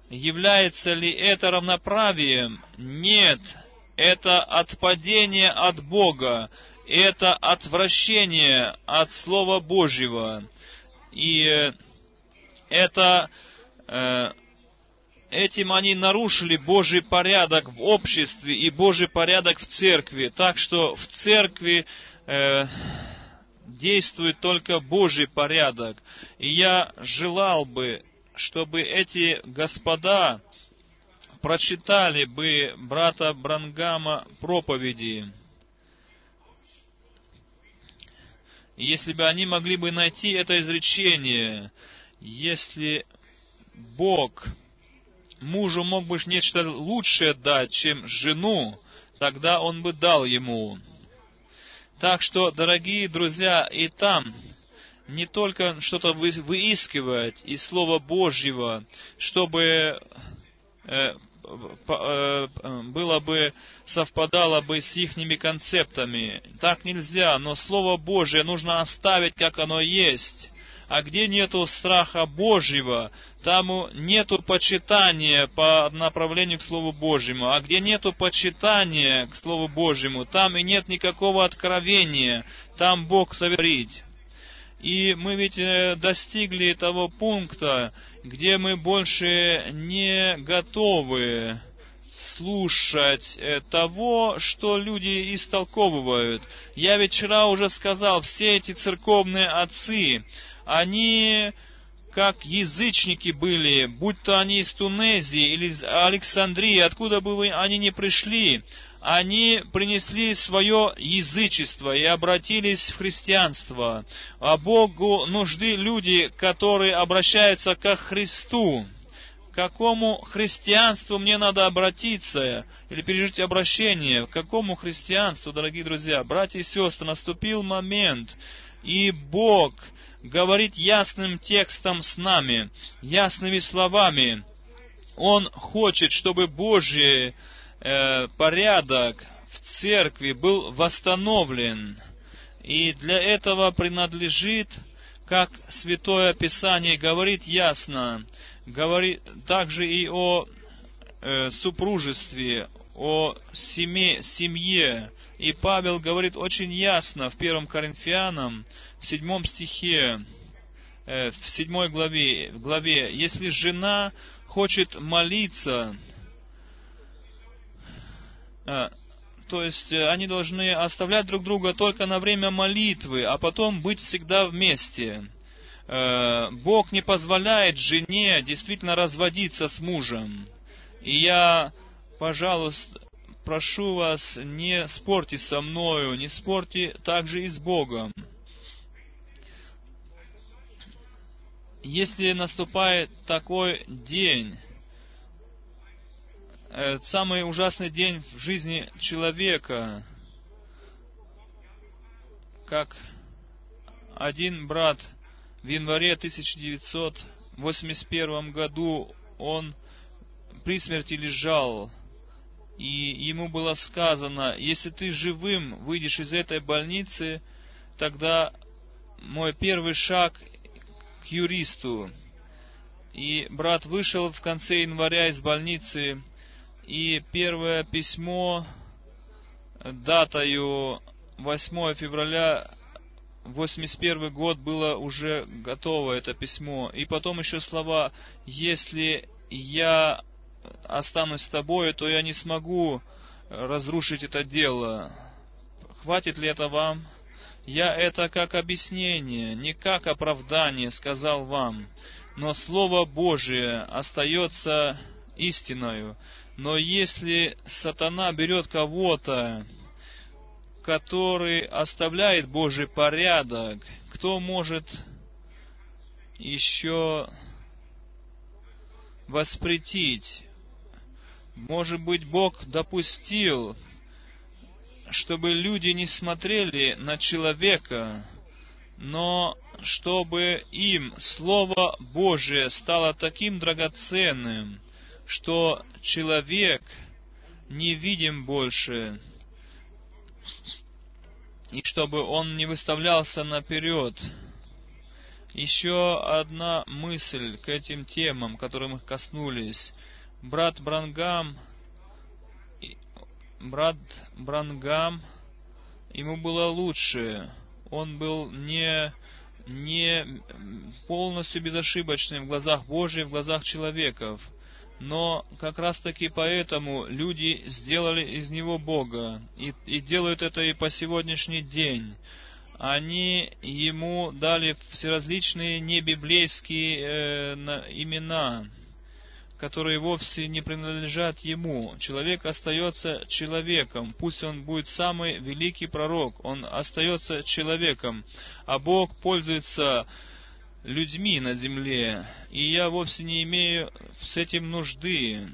Является ли это равноправием? Нет, это отпадение от Бога, это отвращение от Слова Божьего. И э, это, э, этим они нарушили Божий порядок в обществе и Божий порядок в церкви. Так что в церкви э, действует только Божий порядок. И я желал бы, чтобы эти господа прочитали бы брата Брангама проповеди. если бы они могли бы найти это изречение, если Бог мужу мог бы нечто лучшее дать, чем жену, тогда он бы дал ему. Так что, дорогие друзья, и там не только что-то выискивать из Слова Божьего, чтобы э, было бы, совпадало бы с ихними концептами. Так нельзя, но Слово Божие нужно оставить, как оно есть. А где нету страха Божьего, там нету почитания по направлению к Слову Божьему. А где нету почитания к Слову Божьему, там и нет никакого откровения. Там Бог совершит. И мы ведь э, достигли того пункта, где мы больше не готовы слушать э, того, что люди истолковывают. Я ведь вчера уже сказал, все эти церковные отцы, они как язычники были, будь то они из Тунезии или из Александрии, откуда бы они ни пришли, они принесли свое язычество и обратились в христианство. А Богу нужны люди, которые обращаются к Христу. К какому христианству мне надо обратиться или пережить обращение? К какому христианству, дорогие друзья? Братья и сестры, наступил момент, и Бог говорит ясным текстом с нами, ясными словами. Он хочет, чтобы Божьи э, порядок в церкви был восстановлен. И для этого принадлежит, как Святое Писание говорит ясно, говорит также и о э, супружестве, о семье, семье. И Павел говорит очень ясно в 1 Коринфянам, в 7 стихе, э, в 7 главе, в главе, если жена хочет молиться, то есть э, они должны оставлять друг друга только на время молитвы, а потом быть всегда вместе. Э, Бог не позволяет жене действительно разводиться с мужем. И я пожалуйста, прошу вас, не спорьте со мною, не спорьте также и с Богом. Если наступает такой день, э, самый ужасный день в жизни человека, как один брат в январе 1981 году он при смерти лежал, и ему было сказано, если ты живым выйдешь из этой больницы, тогда мой первый шаг к юристу. И брат вышел в конце января из больницы, и первое письмо датою 8 февраля 81 год было уже готово это письмо. И потом еще слова, если я останусь с тобой, то я не смогу разрушить это дело. Хватит ли это вам? Я это как объяснение, не как оправдание сказал вам, но Слово Божие остается истиною. Но если сатана берет кого-то, который оставляет Божий порядок, кто может еще воспретить? Может быть, Бог допустил, чтобы люди не смотрели на человека, но чтобы им Слово Божие стало таким драгоценным, что человек не видим больше, и чтобы он не выставлялся наперед. Еще одна мысль к этим темам, которым мы коснулись брат Брангам, брат Брангам, ему было лучше. Он был не, не полностью безошибочным в глазах Божьих, в глазах человеков. Но как раз таки поэтому люди сделали из него Бога. И, и делают это и по сегодняшний день. Они ему дали всеразличные небиблейские э, имена которые вовсе не принадлежат ему. Человек остается человеком, пусть он будет самый великий пророк, он остается человеком, а Бог пользуется людьми на земле, и я вовсе не имею с этим нужды.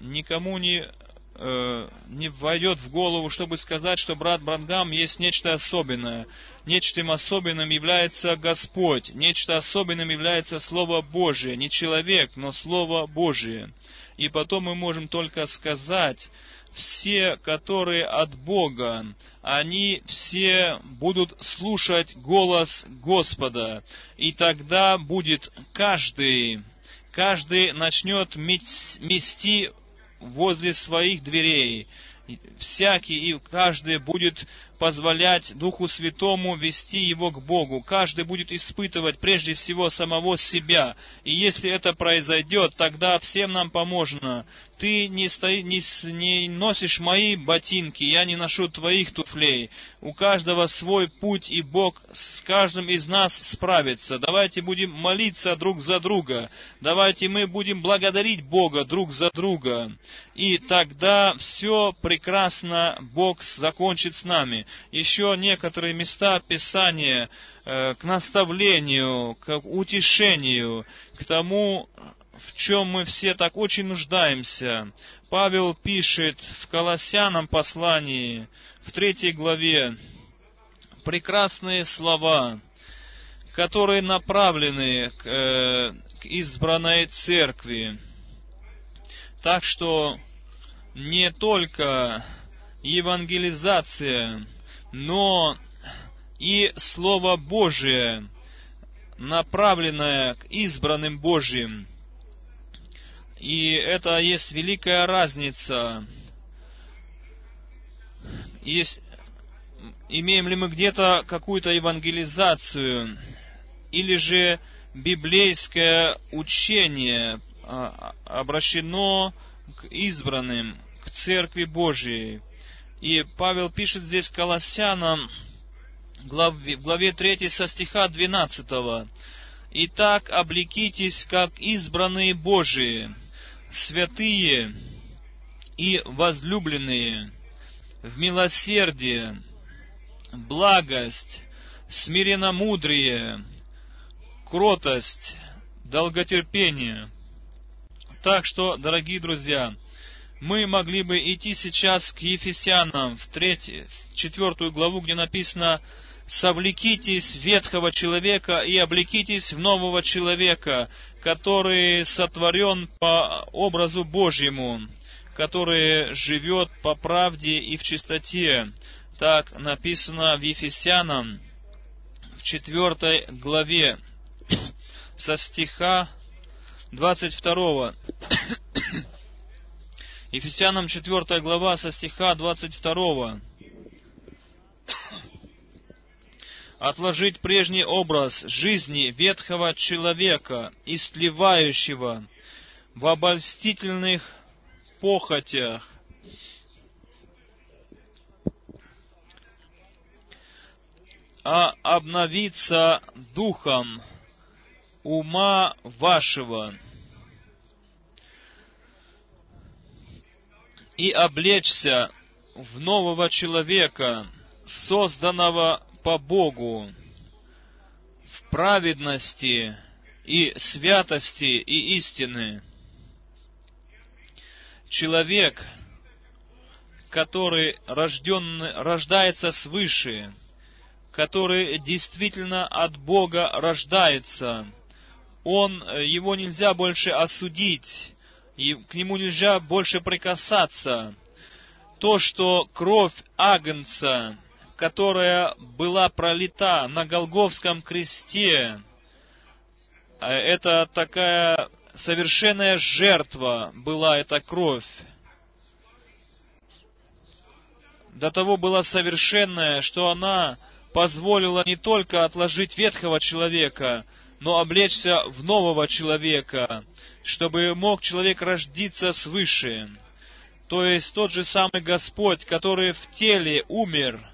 Никому не э, не войдет в голову, чтобы сказать, что брат Брангам есть нечто особенное. Нечто особенным является Господь, нечто особенным является Слово Божие, не человек, но Слово Божие. И потом мы можем только сказать, все, которые от Бога, они все будут слушать голос Господа. И тогда будет каждый, каждый начнет мести возле своих дверей. Всякий и каждый будет позволять Духу Святому вести его к Богу. Каждый будет испытывать прежде всего самого себя. И если это произойдет, тогда всем нам поможено. Ты не, стои, не, не носишь мои ботинки, я не ношу твоих туфлей. У каждого свой путь, и Бог с каждым из нас справится. Давайте будем молиться друг за друга. Давайте мы будем благодарить Бога друг за друга. И тогда все прекрасно Бог закончит с нами еще некоторые места Писания э, к наставлению, к утешению, к тому, в чем мы все так очень нуждаемся. Павел пишет в Колоссянам послании, в третьей главе, прекрасные слова, которые направлены к, э, к избранной церкви. Так что не только евангелизация, но и Слово Божие, направленное к избранным Божьим. И это есть великая разница. Есть, имеем ли мы где-то какую-то евангелизацию, или же библейское учение а, обращено к избранным, к Церкви Божией. И Павел пишет здесь Колоссянам, в главе 3 со стиха 12. «Итак, облекитесь, как избранные Божии, святые и возлюбленные, в милосердие, благость, смиренномудрие, кротость, долготерпение. Так что, дорогие друзья, мы могли бы идти сейчас к Ефесянам в, третью, в четвертую главу, где написано «Совлекитесь ветхого человека и облекитесь в нового человека, который сотворен по образу Божьему, который живет по правде и в чистоте». Так написано в Ефесянам в четвертой главе со стиха 22. Ефесянам 4 глава со стиха 22. Отложить прежний образ жизни ветхого человека, истлевающего в обольстительных похотях, а обновиться духом ума вашего и облечься в нового человека, созданного по Богу, в праведности и святости и истины. Человек, который рожден, рождается свыше, который действительно от Бога рождается, он, его нельзя больше осудить, и к нему нельзя больше прикасаться. То, что кровь Агнца, которая была пролита на Голговском кресте, э, это такая совершенная жертва была эта кровь. До того была совершенная, что она позволила не только отложить ветхого человека, но облечься в нового человека, чтобы мог человек рождиться свыше. То есть тот же самый Господь, который в теле умер,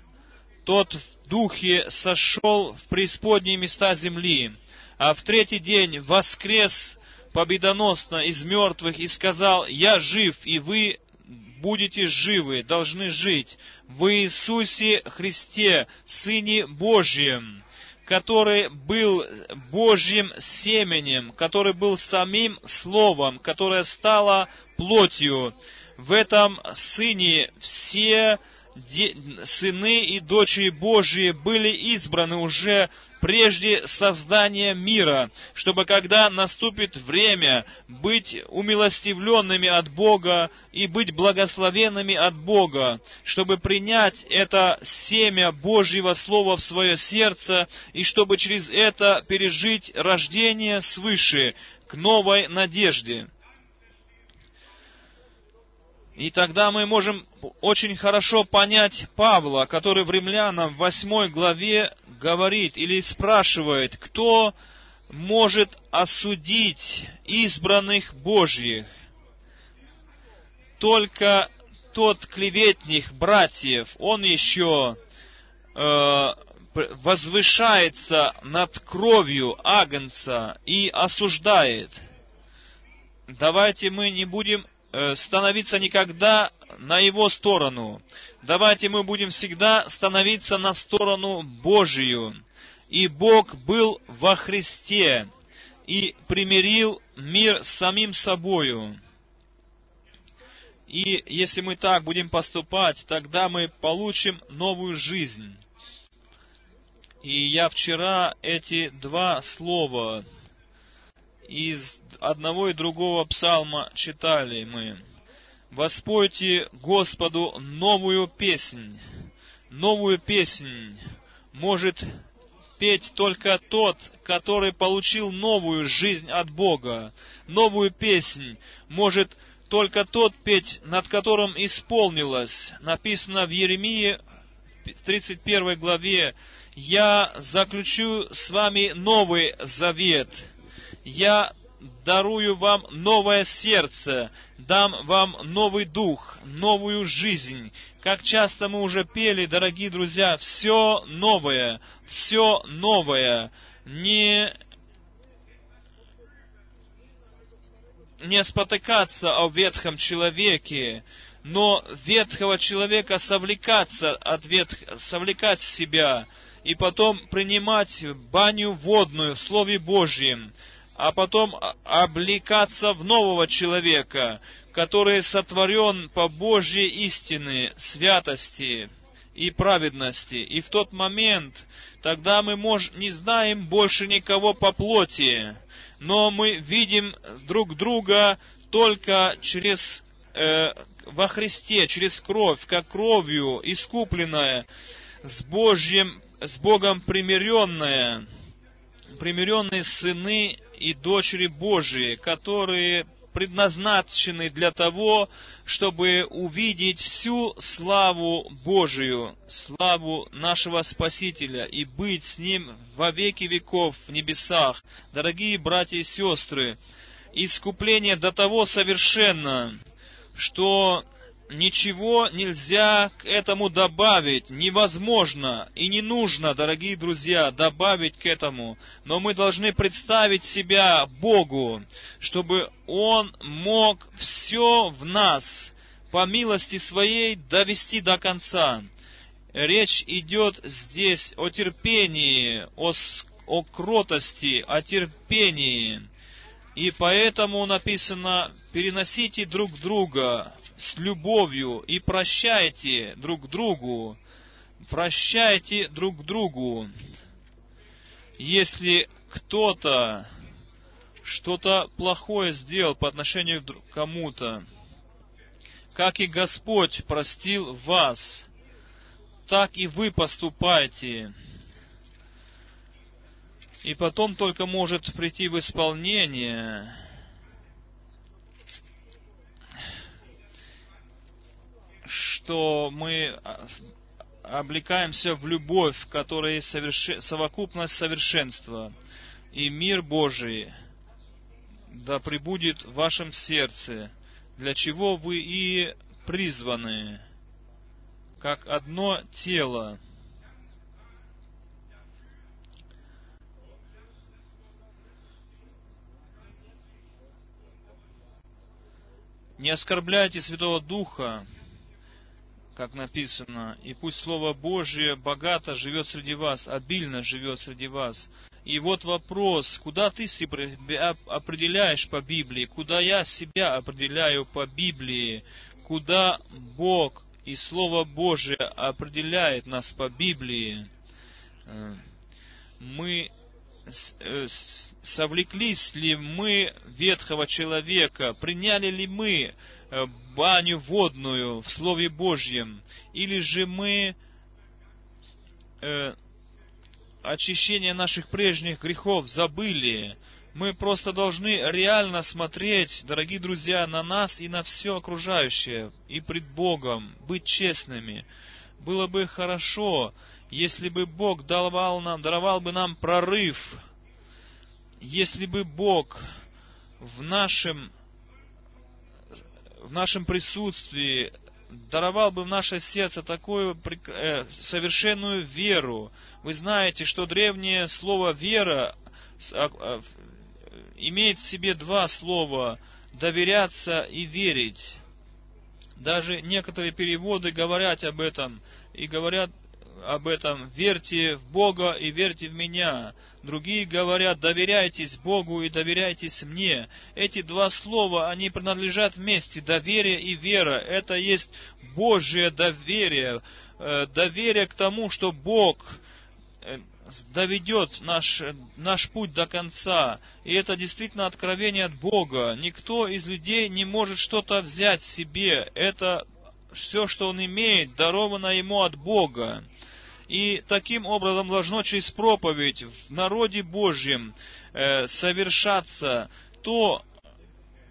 тот в духе сошел в преисподние места земли, а в третий день воскрес победоносно из мертвых и сказал, «Я жив, и вы будете живы, должны жить в Иисусе Христе, Сыне Божьем» который был Божьим семенем, который был самим Словом, которое стало плотью. В этом Сыне все сыны и дочери Божьи были избраны уже прежде создания мира, чтобы когда наступит время быть умилостивленными от Бога и быть благословенными от Бога, чтобы принять это семя Божьего Слова в свое сердце и чтобы через это пережить рождение свыше к новой надежде. И тогда мы можем очень хорошо понять Павла, который в Римлянам в 8 главе говорит или спрашивает, кто может осудить избранных Божьих? Только тот клеветник братьев, он еще э, возвышается над кровью Агнца и осуждает. Давайте мы не будем становиться никогда на его сторону. Давайте мы будем всегда становиться на сторону Божию. И Бог был во Христе и примирил мир с самим собою. И если мы так будем поступать, тогда мы получим новую жизнь. И я вчера эти два слова из одного и другого псалма читали мы. Воспойте Господу новую песнь. Новую песнь может петь только тот, который получил новую жизнь от Бога. Новую песнь может только тот петь, над которым исполнилось. Написано в Еремии в 31 главе, «Я заключу с вами новый завет. Я дарую вам новое сердце, дам вам новый дух, новую жизнь. Как часто мы уже пели, дорогие друзья, все новое, все новое. Не, не спотыкаться о ветхом человеке, но ветхого человека совлекаться от ветх... совлекать себя, и потом принимать баню водную в Слове Божьем, а потом облекаться в нового человека, который сотворен по Божьей истины, святости и праведности. И в тот момент, тогда мы мож, не знаем больше никого по плоти, но мы видим друг друга только через э, во Христе, через кровь, как кровью искупленная, с Божьим, с Богом примиренная, примиренные сыны и дочери Божии, которые предназначены для того, чтобы увидеть всю славу Божию, славу нашего Спасителя и быть с Ним во веки веков в небесах. Дорогие братья и сестры, искупление до того совершенно, что ничего нельзя к этому добавить, невозможно и не нужно, дорогие друзья, добавить к этому. Но мы должны представить себя Богу, чтобы Он мог все в нас по милости Своей довести до конца. Речь идет здесь о терпении, о, о кротости, о терпении. И поэтому написано, переносите друг друга с любовью и прощайте друг другу, прощайте друг другу. Если кто-то что-то плохое сделал по отношению к кому-то, как и Господь простил вас, так и вы поступайте. И потом только может прийти в исполнение что мы а, облекаемся в любовь, которая есть соверш... совокупность совершенства. И мир Божий да пребудет в вашем сердце, для чего вы и призваны, как одно тело. Не оскорбляйте Святого Духа, как написано, «И пусть Слово Божие богато живет среди вас, обильно живет среди вас». И вот вопрос, куда ты себя определяешь по Библии, куда я себя определяю по Библии, куда Бог и Слово Божие определяет нас по Библии. Э, мы э, совлеклись ли мы ветхого человека, приняли ли мы баню водную в Слове Божьем, или же мы э, очищение наших прежних грехов забыли. Мы просто должны реально смотреть, дорогие друзья, на нас и на все окружающее, и пред Богом, быть честными. Было бы хорошо, если бы Бог давал нам, даровал бы нам прорыв, если бы Бог в нашем в нашем присутствии даровал бы в наше сердце такую э, совершенную веру. Вы знаете, что древнее слово «вера» а, а, имеет в себе два слова «доверяться» и «верить». Даже некоторые переводы говорят об этом и говорят об этом «верьте в Бога и верьте в меня». Другие говорят «доверяйтесь Богу и доверяйтесь мне». Эти два слова, они принадлежат вместе, доверие и вера. Это есть Божье доверие, э, доверие к тому, что Бог э, доведет наш, наш путь до конца. И это действительно откровение от Бога. Никто из людей не может что-то взять себе. Это все, что он имеет, даровано ему от Бога. И таким образом должно через проповедь в народе Божьем э, совершаться то,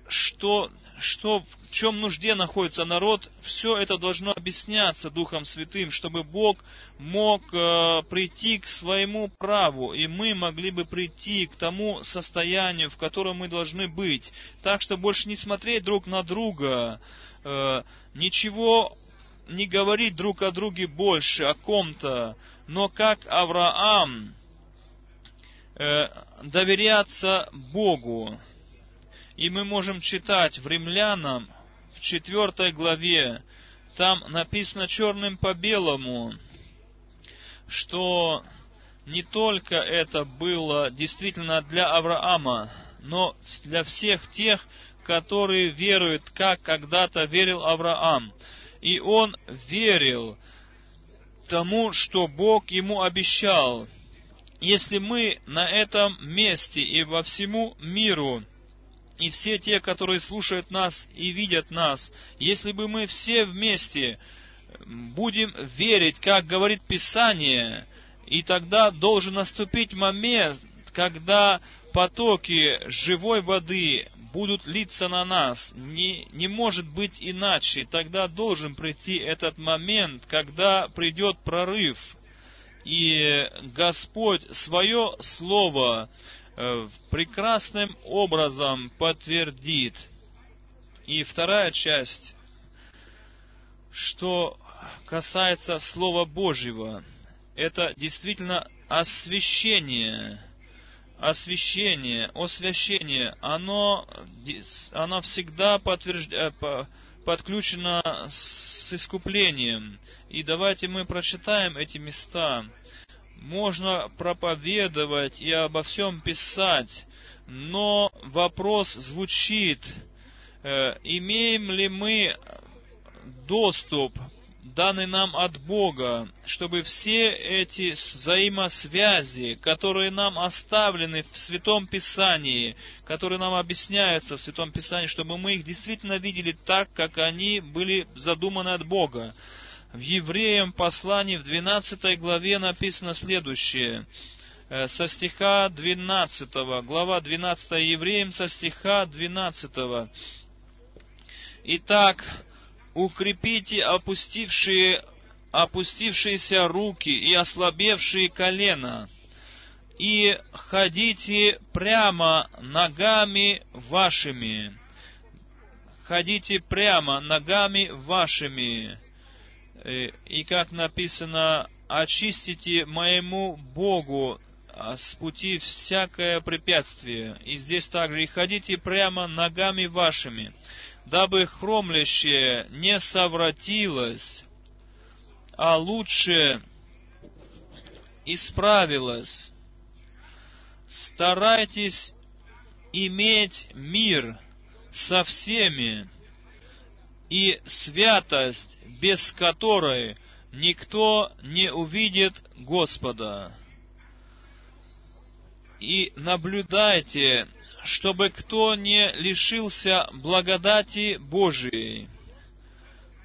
что, что в чем нужде находится народ, все это должно объясняться Духом Святым, чтобы Бог мог э, прийти к своему праву, и мы могли бы прийти к тому состоянию, в котором мы должны быть. Так что больше не смотреть друг на друга, э, ничего не говорить друг о друге больше, о ком-то, но как Авраам, э, доверяться Богу. И мы можем читать в Римлянам, в четвертой главе, там написано черным по белому, что не только это было действительно для Авраама, но для всех тех, которые веруют, как когда-то верил Авраам и он верил тому, что Бог ему обещал. Если мы на этом месте и во всему миру, и все те, которые слушают нас и видят нас, если бы мы все вместе будем верить, как говорит Писание, и тогда должен наступить момент, когда потоки живой воды будут литься на нас. Не, не может быть иначе. Тогда должен прийти этот момент, когда придет прорыв. И Господь свое Слово э, прекрасным образом подтвердит. И вторая часть, что касается Слова Божьего, это действительно освящение – освящение, освящение, оно, оно всегда подтвержд... Э, подключено с искуплением. И давайте мы прочитаем эти места. Можно проповедовать и обо всем писать, но вопрос звучит, э, имеем ли мы доступ данный нам от Бога, чтобы все эти взаимосвязи, которые нам оставлены в Святом Писании, которые нам объясняются в Святом Писании, чтобы мы их действительно видели так, как они были задуманы от Бога. В Евреям послании в 12 главе написано следующее, э, со стиха 12, глава 12 Евреям, со стиха 12. Итак, укрепите опустившие, опустившиеся руки и ослабевшие колена, и ходите прямо ногами вашими. Ходите прямо ногами вашими. Э, и как написано, очистите моему Богу а, с пути всякое препятствие. И здесь также, и ходите прямо ногами вашими дабы хромлящее не совратилось, а лучше исправилось. Старайтесь иметь мир со всеми и святость, без которой никто не увидит Господа. И наблюдайте чтобы кто не лишился благодати Божией,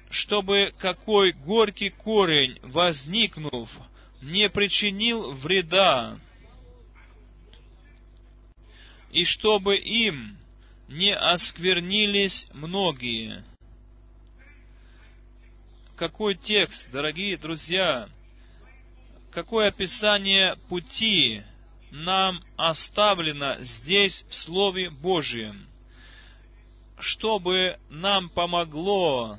чтобы какой горький корень, возникнув, не причинил вреда, и чтобы им не осквернились многие. Какой текст, дорогие друзья, какое описание пути, нам оставлено здесь в Слове Божьем, чтобы нам помогло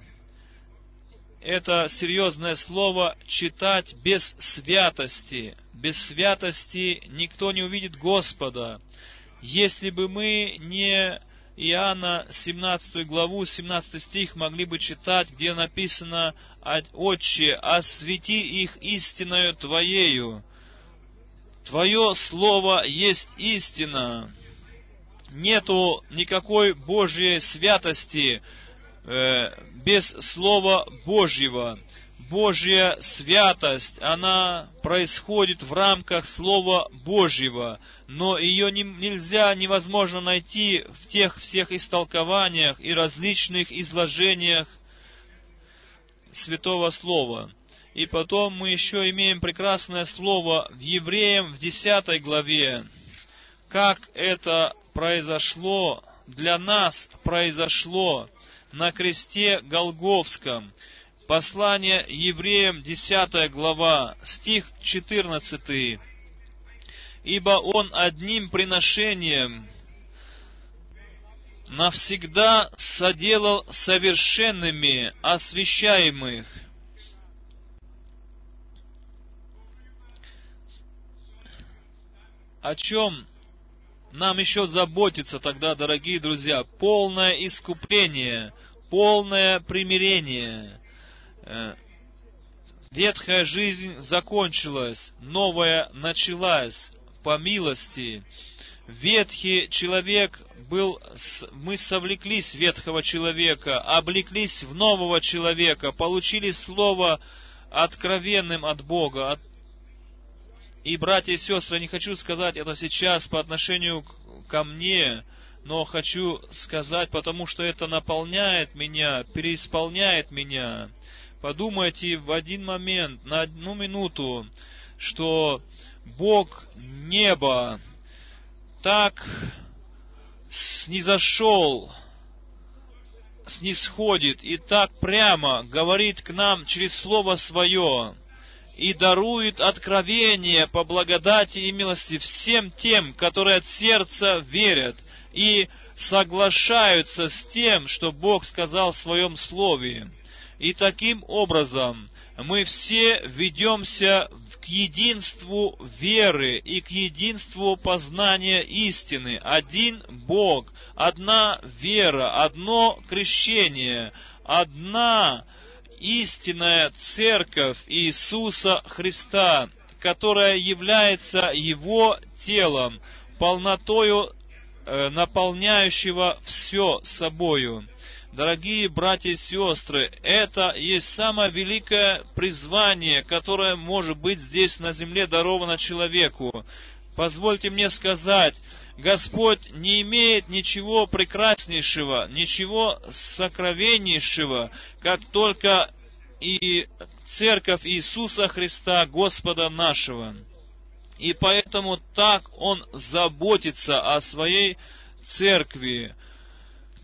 это серьезное слово читать без святости. Без святости никто не увидит Господа. Если бы мы не Иоанна 17 главу, 17 стих могли бы читать, где написано «Отче, освети их истиною Твоею, Твое Слово есть истина. Нету никакой Божьей святости э, без Слова Божьего. Божья святость, она происходит в рамках Слова Божьего, но ее не, нельзя, невозможно найти в тех всех истолкованиях и различных изложениях Святого Слова. И потом мы еще имеем прекрасное слово в Евреям в 10 главе. Как это произошло, для нас произошло на кресте Голговском. Послание евреям, 10 глава, стих 14. «Ибо Он одним приношением навсегда соделал совершенными освящаемых, о чем нам еще заботиться тогда, дорогие друзья? Полное искупление, полное примирение. Э, ветхая жизнь закончилась, новая началась по милости. Ветхий человек был, мы совлеклись ветхого человека, облеклись в нового человека, получили слово откровенным от Бога, от и, братья и сестры, не хочу сказать это сейчас по отношению ко мне, но хочу сказать, потому что это наполняет меня, переисполняет меня. Подумайте в один момент, на одну минуту, что Бог неба так снизошел, снисходит и так прямо говорит к нам через Слово Свое, и дарует откровение по благодати и милости всем тем, которые от сердца верят и соглашаются с тем, что Бог сказал в Своем Слове. И таким образом мы все ведемся к единству веры и к единству познания истины. Один Бог, одна вера, одно крещение, одна истинная церковь Иисуса Христа, которая является Его телом, полнотою э, наполняющего все собою. Дорогие братья и сестры, это есть самое великое призвание, которое может быть здесь на земле даровано человеку. Позвольте мне сказать, Господь не имеет ничего прекраснейшего, ничего сокровеннейшего, как только и Церковь Иисуса Христа, Господа нашего. И поэтому так Он заботится о своей церкви,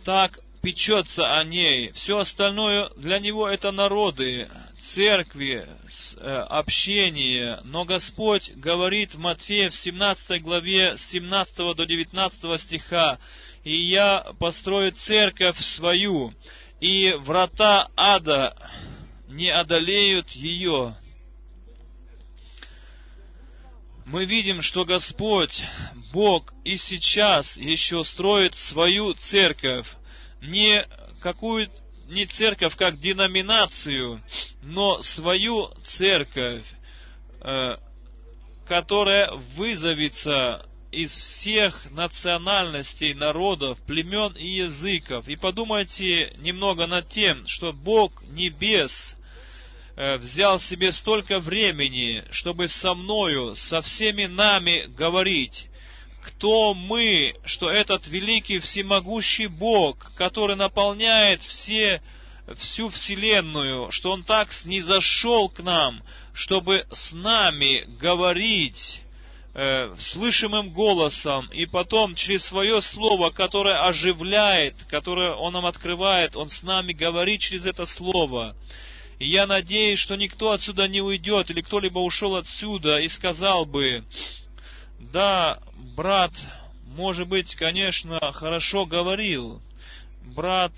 так печется о ней. Все остальное для него это народы, церкви, э, общение. Но Господь говорит в Матфея в 17 главе с 17 до 19 стиха, «И я построю церковь свою, и врата ада не одолеют ее». Мы видим, что Господь, Бог и сейчас еще строит свою церковь, не какую не церковь как деноминацию, но свою церковь, э, которая вызовется из всех национальностей, народов, племен и языков. И подумайте немного над тем, что Бог небес э, взял себе столько времени, чтобы со мною, со всеми нами говорить, кто мы, что этот великий всемогущий Бог, который наполняет все, всю Вселенную, что Он так снизошел к нам, чтобы с нами говорить э, слышимым голосом, и потом через свое слово, которое оживляет, которое Он нам открывает, Он с нами говорит через это слово. И я надеюсь, что никто отсюда не уйдет, или кто-либо ушел отсюда и сказал бы, да, брат, может быть, конечно, хорошо говорил. Брат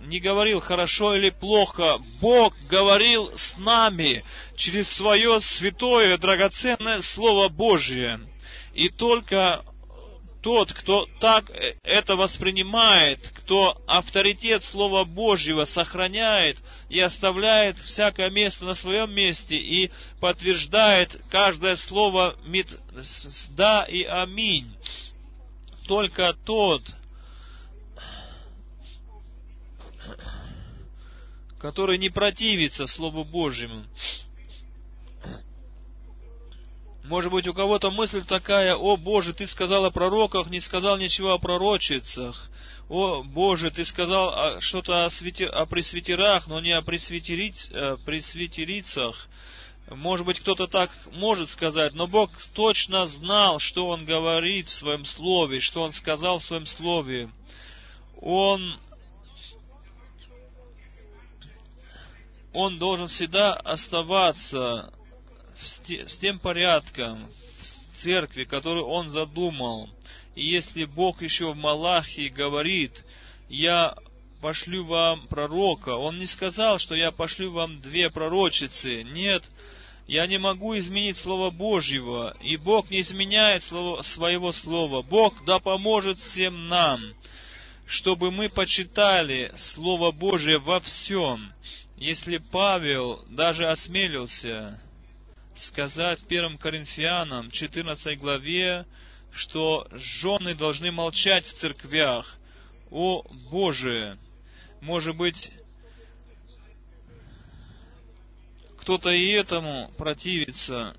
не говорил хорошо или плохо. Бог говорил с нами через свое святое, драгоценное Слово Божье. И только тот, кто так это воспринимает, кто авторитет Слова Божьего сохраняет и оставляет всякое место на своем месте и подтверждает каждое слово «да» и «аминь», только тот, который не противится Слову Божьему. Может быть, у кого-то мысль такая, о Боже, ты сказал о пророках, не сказал ничего о пророчицах. О Боже, ты сказал что-то о, о пресвитерах, но не о пресвитериц... Э, пресвитерицах. Может быть, кто-то так может сказать, но Бог точно знал, что Он говорит в Своем Слове, что Он сказал в Своем Слове. Он, он должен всегда оставаться с тем порядком в церкви, который Он задумал. И если Бог еще в Малахии говорит, я пошлю вам пророка, Он не сказал, что я пошлю вам две пророчицы. Нет, я не могу изменить Слово Божьего, и Бог не изменяет слово, своего Слова. Бог да поможет всем нам, чтобы мы почитали Слово Божие во всем. Если Павел даже осмелился сказать в 1 Коринфянам 14 главе, что жены должны молчать в церквях. О Боже! Может быть, кто-то и этому противится.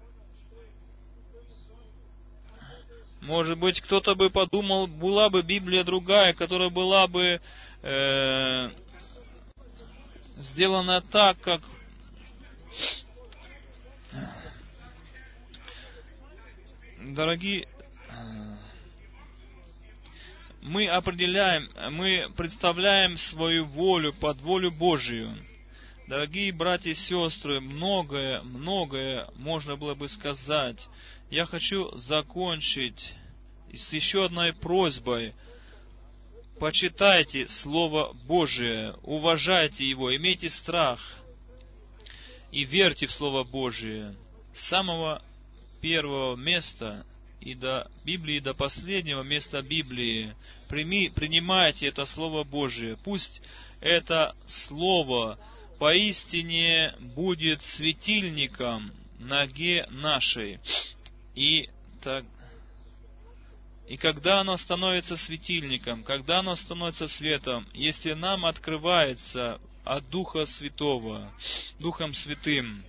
Может быть, кто-то бы подумал, была бы Библия другая, которая была бы э, сделана так, как дорогие, мы определяем, мы представляем свою волю под волю Божию. Дорогие братья и сестры, многое, многое можно было бы сказать. Я хочу закончить с еще одной просьбой. Почитайте Слово Божие, уважайте его, имейте страх и верьте в Слово Божие. С самого первого места и до Библии, до последнего места Библии. Прими, принимайте это Слово Божие. Пусть это Слово поистине будет светильником ноге нашей. И, так, и когда оно становится светильником, когда оно становится светом, если нам открывается от Духа Святого, Духом Святым,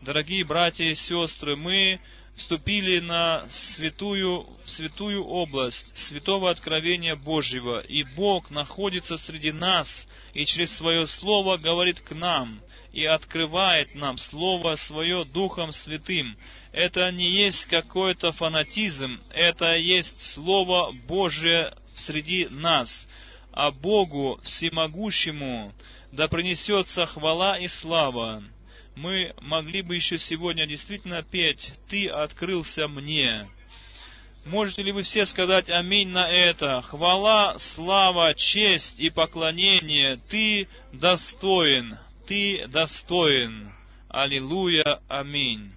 дорогие братья и сестры, мы вступили на святую, святую область святого откровения Божьего, и Бог находится среди нас, и через Свое Слово говорит к нам, и открывает нам Слово Свое Духом Святым. Это не есть какой-то фанатизм, это есть Слово Божие среди нас. А Богу Всемогущему да принесется хвала и слава мы могли бы еще сегодня действительно петь «Ты открылся мне». Можете ли вы все сказать аминь на это? Хвала, слава, честь и поклонение. Ты достоин. Ты достоин. Аллилуйя. Аминь.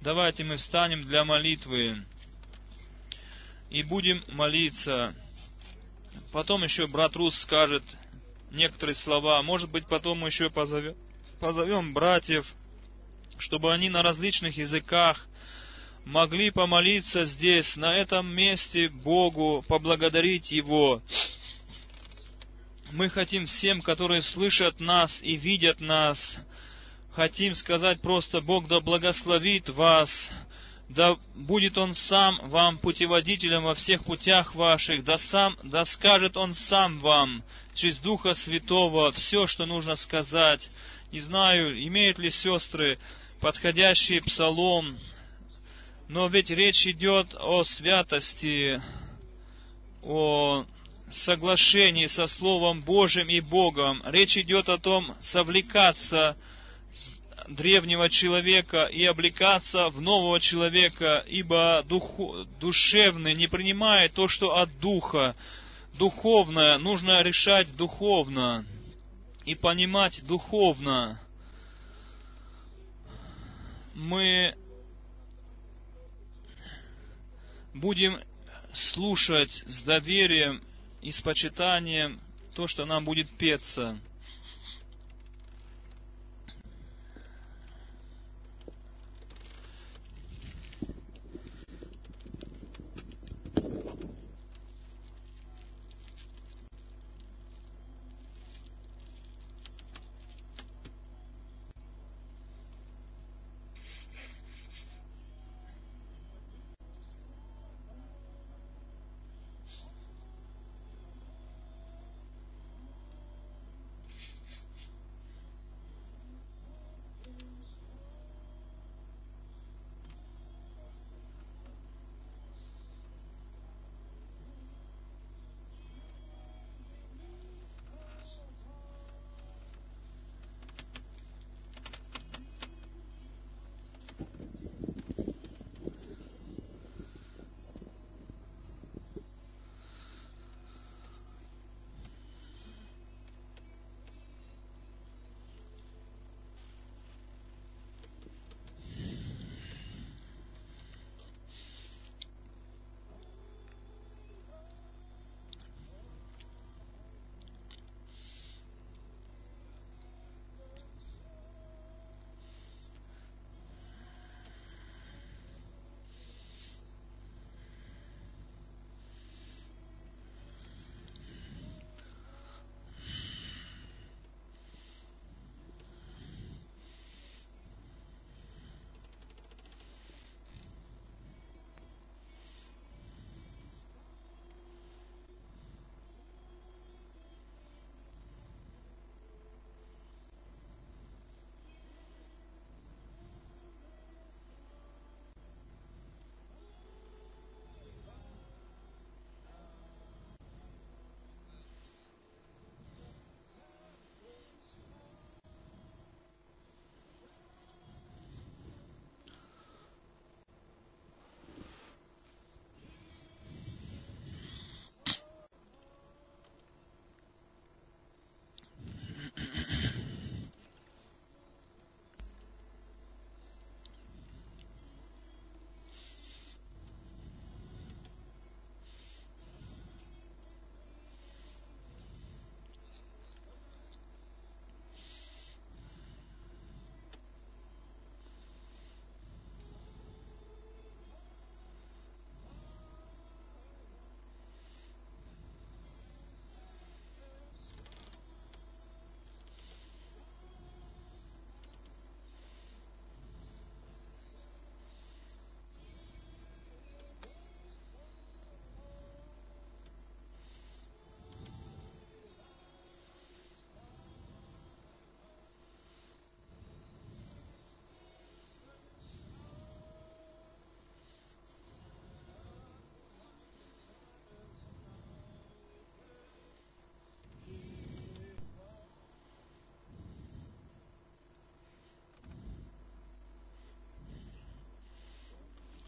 Давайте мы встанем для молитвы и будем молиться. Потом еще брат Рус скажет некоторые слова. Может быть, потом мы еще позовем позовем братьев, чтобы они на различных языках могли помолиться здесь, на этом месте Богу, поблагодарить Его. Мы хотим всем, которые слышат нас и видят нас, хотим сказать просто, Бог да благословит вас, да будет Он сам вам путеводителем во всех путях ваших, да, сам, да скажет Он сам вам через Духа Святого все, что нужно сказать, не знаю, имеют ли сестры подходящий псалом, но ведь речь идет о святости, о соглашении со Словом Божьим и Богом. Речь идет о том, совлекаться древнего человека и облекаться в нового человека, ибо духу, душевный не принимает то, что от духа. Духовное нужно решать духовно и понимать духовно. Мы будем слушать с доверием и с почитанием то, что нам будет петься.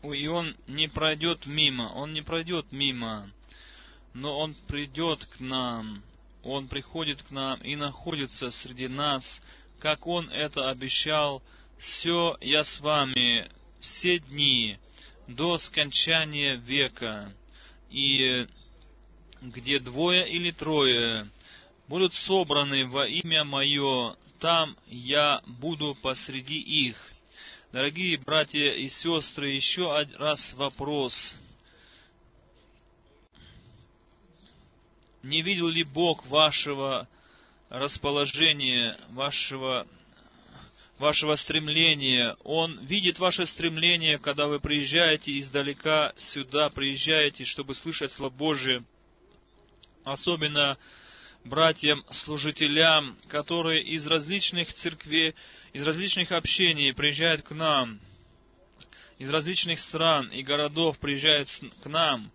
И он не пройдет мимо, он не пройдет мимо, но он придет к нам, он приходит к нам и находится среди нас, как он это обещал, все я с вами все дни до скончания века, и где двое или трое будут собраны во имя Мое, там я буду посреди их. Дорогие братья и сестры, еще раз вопрос. Не видел ли Бог вашего расположения, вашего, вашего стремления? Он видит ваше стремление, когда вы приезжаете издалека сюда, приезжаете, чтобы слышать Слово Божие. Особенно братьям-служителям, которые из различных церквей, из различных общений приезжают к нам, из различных стран и городов приезжают к нам,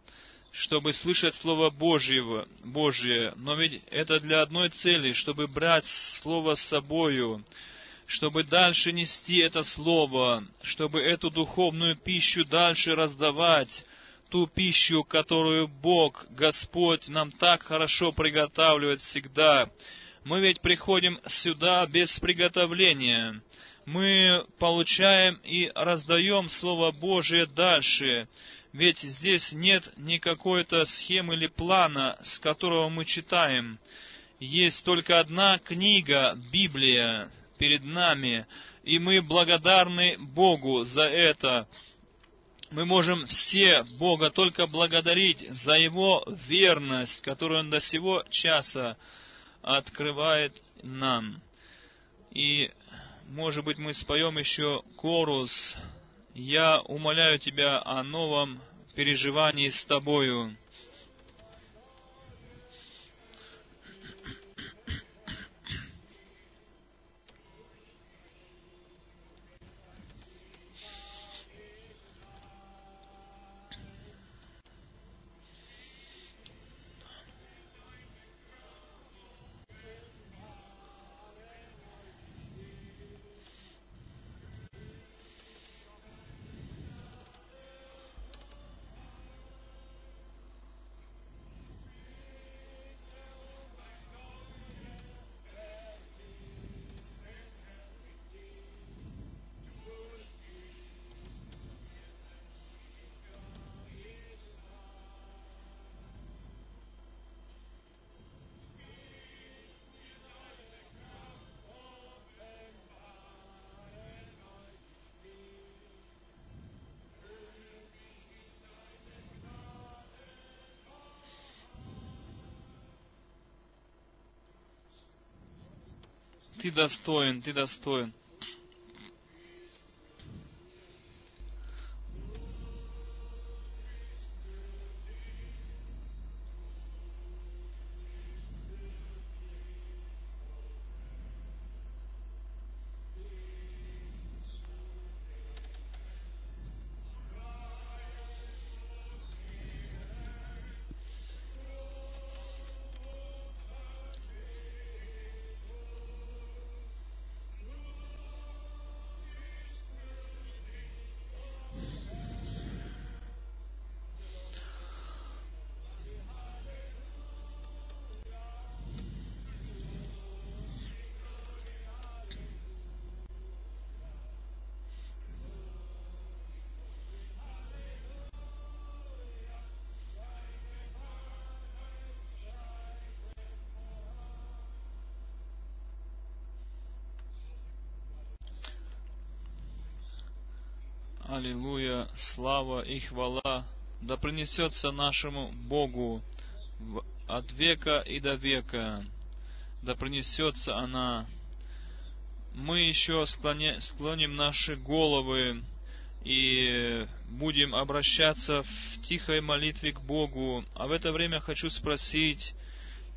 чтобы слышать Слово Божьего, Божье. Но ведь это для одной цели, чтобы брать Слово с собою, чтобы дальше нести это Слово, чтобы эту духовную пищу дальше раздавать, ту пищу, которую Бог, Господь, нам так хорошо приготавливает всегда. Мы ведь приходим сюда без приготовления. Мы получаем и раздаем Слово Божие дальше. Ведь здесь нет никакой-то схемы или плана, с которого мы читаем. Есть только одна книга, Библия, перед нами, и мы благодарны Богу за это. Мы можем все Бога только благодарить за Его верность, которую Он до сего часа открывает нам. И, может быть, мы споем еще корус «Я умоляю Тебя о новом переживании с Тобою». Ты достоин, ты достоин. Аллилуйя, слава и хвала да принесется нашему Богу от века и до века, да принесется она. Мы еще склоня, склоним наши головы и будем обращаться в тихой молитве к Богу. А в это время хочу спросить,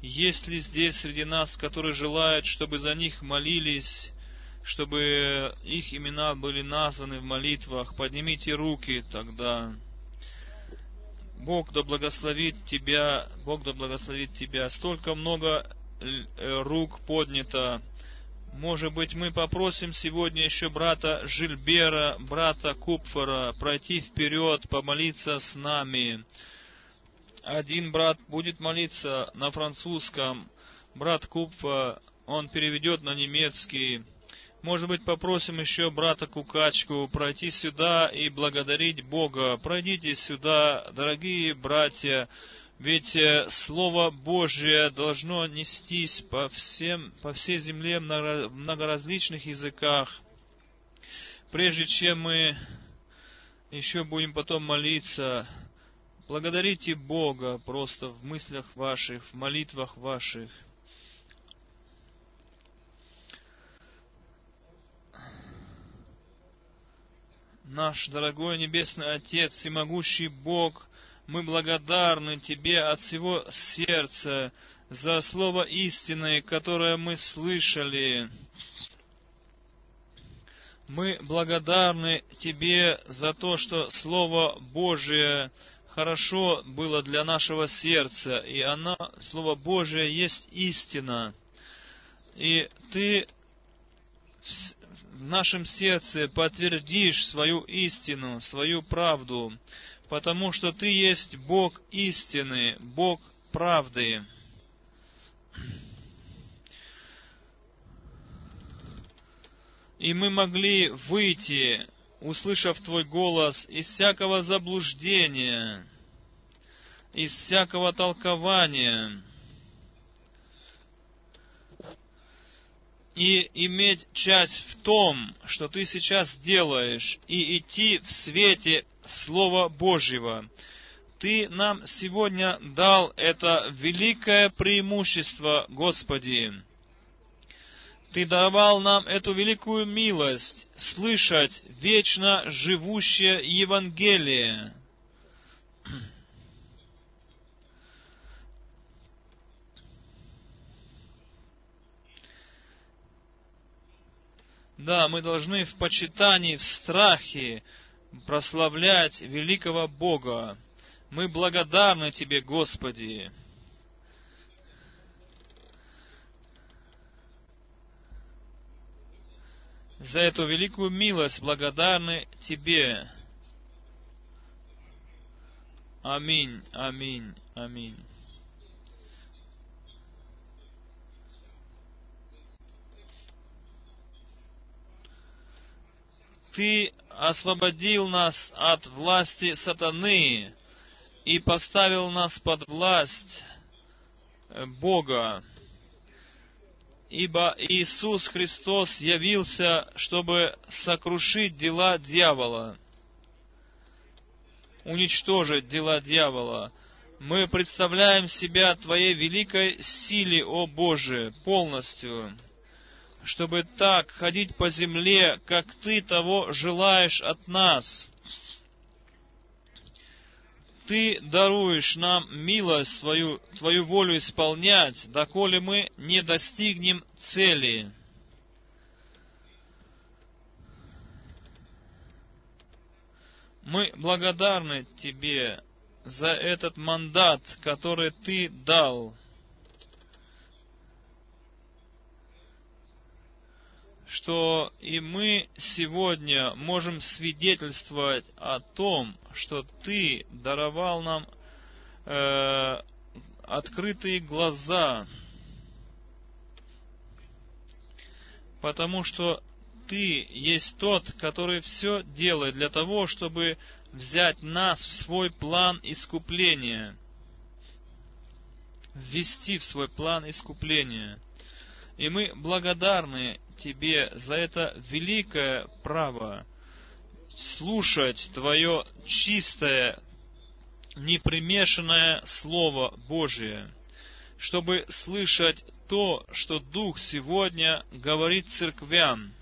есть ли здесь среди нас, которые желают, чтобы за них молились, чтобы их имена были названы в молитвах. Поднимите руки тогда. Бог да благословит тебя, Бог да благословит тебя. Столько много э, рук поднято. Может быть, мы попросим сегодня еще брата Жильбера, брата Купфора пройти вперед, помолиться с нами. Один брат будет молиться на французском, брат Купфа, он переведет на немецкий. Может быть, попросим еще брата Кукачку пройти сюда и благодарить Бога. Пройдите сюда, дорогие братья, ведь э, Слово Божье должно нестись по, всем, по всей земле в многоразличных языках. Прежде чем мы еще будем потом молиться, благодарите Бога просто в мыслях ваших, в молитвах ваших. Наш дорогой Небесный Отец, всемогущий Бог, мы благодарны Тебе от всего сердца за слово истины, которое мы слышали. Мы благодарны Тебе за то, что Слово Божие хорошо было для нашего сердца, и оно, Слово Божие, есть истина. И Ты в нашем сердце подтвердишь свою истину, свою правду потому что Ты есть Бог истины, Бог правды. И мы могли выйти, услышав Твой голос, из всякого заблуждения, из всякого толкования, и иметь часть в том, что ты сейчас делаешь, и идти в свете Слова Божьего. Ты нам сегодня дал это великое преимущество, Господи. Ты давал нам эту великую милость слышать вечно живущее Евангелие. Да, мы должны в почитании, в страхе прославлять великого Бога. Мы благодарны Тебе, Господи. За эту великую милость благодарны Тебе. Аминь, аминь, аминь. Ты освободил нас от власти сатаны и поставил нас под власть э, Бога. Ибо Иисус Христос явился, чтобы сокрушить дела дьявола, уничтожить дела дьявола. Мы представляем себя Твоей великой силе, о Боже, полностью чтобы так ходить по земле, как Ты того желаешь от нас. Ты даруешь нам милость свою, Твою волю исполнять, доколе мы не достигнем цели. Мы благодарны Тебе за этот мандат, который Ты дал – что и мы сегодня можем свидетельствовать о том, что Ты даровал нам э, открытые глаза, потому что Ты есть тот, который все делает для того, чтобы взять нас в свой план искупления, ввести в свой план искупления. И мы благодарны Тебе за это великое право слушать Твое чистое, непримешанное Слово Божие, чтобы слышать то, что Дух сегодня говорит церквям.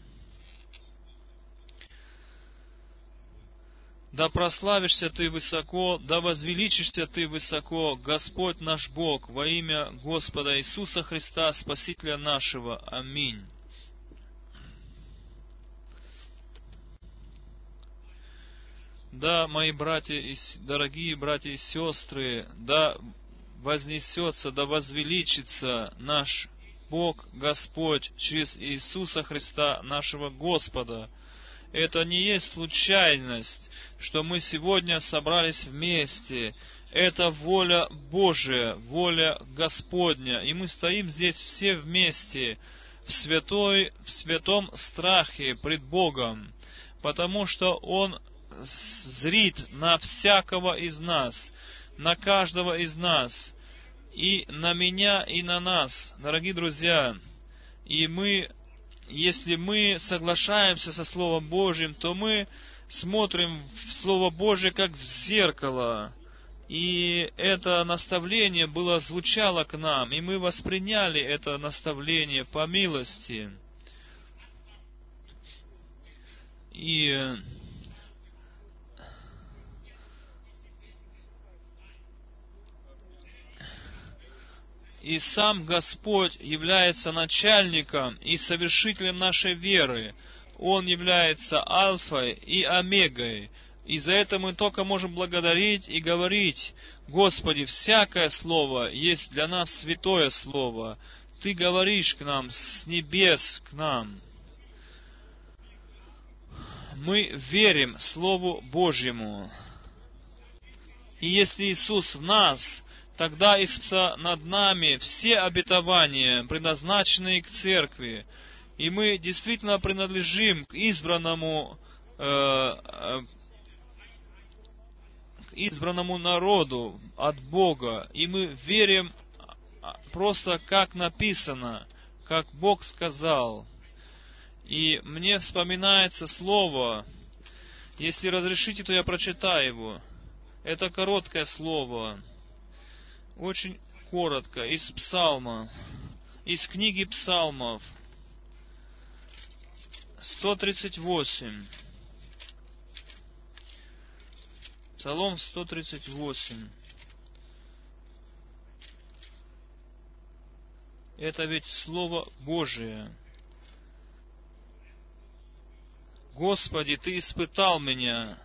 Да прославишься Ты высоко, да возвеличишься Ты высоко, Господь наш Бог, во имя Господа Иисуса Христа, Спасителя нашего. Аминь. Да, мои братья и дорогие братья и сестры, да вознесется, да возвеличится наш Бог Господь через Иисуса Христа, нашего Господа. Это не есть случайность, что мы сегодня собрались вместе. Это воля Божия, воля Господня. И мы стоим здесь все вместе в, святой, в святом страхе пред Богом, потому что Он зрит на всякого из нас, на каждого из нас, и на меня, и на нас, дорогие друзья. И мы, если мы соглашаемся со Словом Божьим, то мы смотрим в Слово Божье как в зеркало. И это наставление было, звучало к нам, и мы восприняли это наставление по милости. И и сам Господь является начальником и совершителем нашей веры. Он является альфой и омегой. И за это мы только можем благодарить и говорить, Господи, всякое слово есть для нас святое слово. Ты говоришь к нам с небес к нам. Мы верим Слову Божьему. И если Иисус в нас, Тогда исполнятся над нами все обетования, предназначенные к церкви, и мы действительно принадлежим к избранному, э, э, к избранному народу от Бога, и мы верим просто как написано, как Бог сказал. И мне вспоминается слово, если разрешите, то я прочитаю его. Это короткое слово очень коротко, из псалма, из книги псалмов, 138. Псалом 138. Это ведь Слово Божие. Господи, Ты испытал меня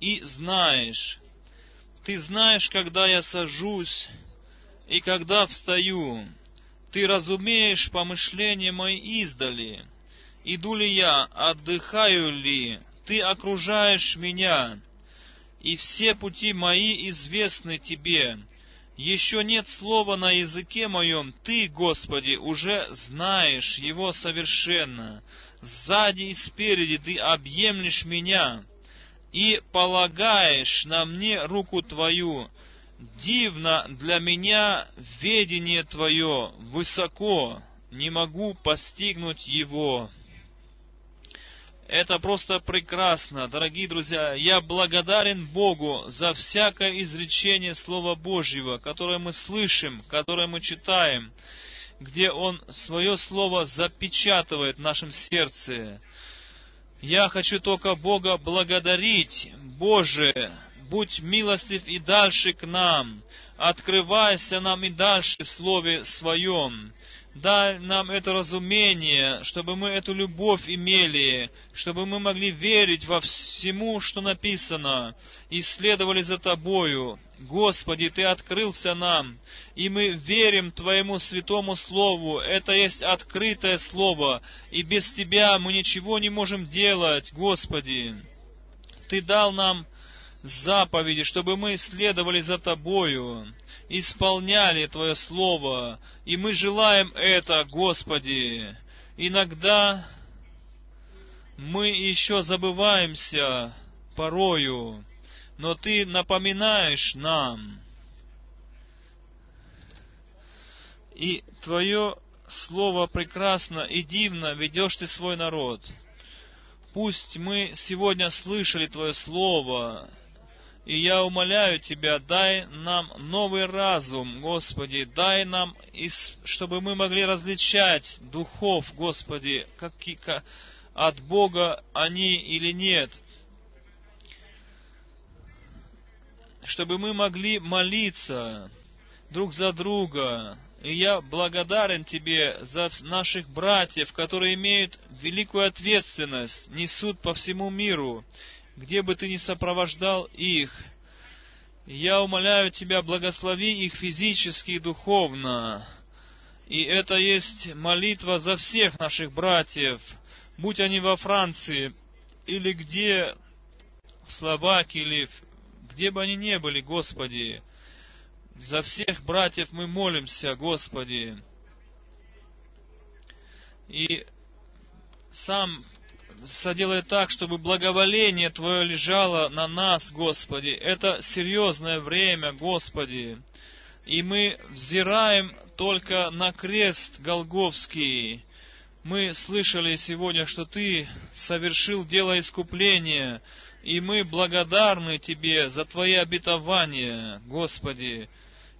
и знаешь, ты знаешь, когда я сажусь и когда встаю. Ты разумеешь помышления мои издали. Иду ли я, отдыхаю ли, ты окружаешь меня, и все пути мои известны тебе. Еще нет слова на языке моем, ты, Господи, уже знаешь его совершенно. Сзади и спереди ты объемлешь меня и полагаешь на мне руку Твою. Дивно для меня ведение Твое, высоко, не могу постигнуть его. Это просто прекрасно, дорогие друзья. Я благодарен Богу за всякое изречение Слова Божьего, которое мы слышим, которое мы читаем, где Он свое Слово запечатывает в нашем сердце. Я хочу только Бога благодарить. Боже, будь милостив и дальше к нам. Открывайся нам и дальше в Слове Своем. Дай нам это разумение, чтобы мы эту любовь имели, чтобы мы могли верить во всему, что написано, и следовали за Тобою. Господи, Ты открылся нам, и мы верим Твоему святому Слову. Это есть открытое Слово, и без Тебя мы ничего не можем делать, Господи. Ты дал нам заповеди, чтобы мы следовали за Тобою исполняли Твое Слово, и мы желаем это, Господи. Иногда мы еще забываемся порою, но Ты напоминаешь нам. И Твое Слово прекрасно и дивно ведешь Ты свой народ. Пусть мы сегодня слышали Твое Слово, и я умоляю Тебя, дай нам новый разум, Господи, дай нам, чтобы мы могли различать духов, Господи, как, от Бога они или нет. Чтобы мы могли молиться друг за друга. И я благодарен Тебе за наших братьев, которые имеют великую ответственность, несут по всему миру где бы ты ни сопровождал их. Я умоляю Тебя, благослови их физически и духовно. И это есть молитва за всех наших братьев, будь они во Франции, или где, в Словакии, или где бы они ни были, Господи. За всех братьев мы молимся, Господи. И сам соделай так, чтобы благоволение Твое лежало на нас, Господи. Это серьезное время, Господи. И мы взираем только на крест Голговский. Мы слышали сегодня, что Ты совершил дело искупления, и мы благодарны Тебе за Твои обетования, Господи.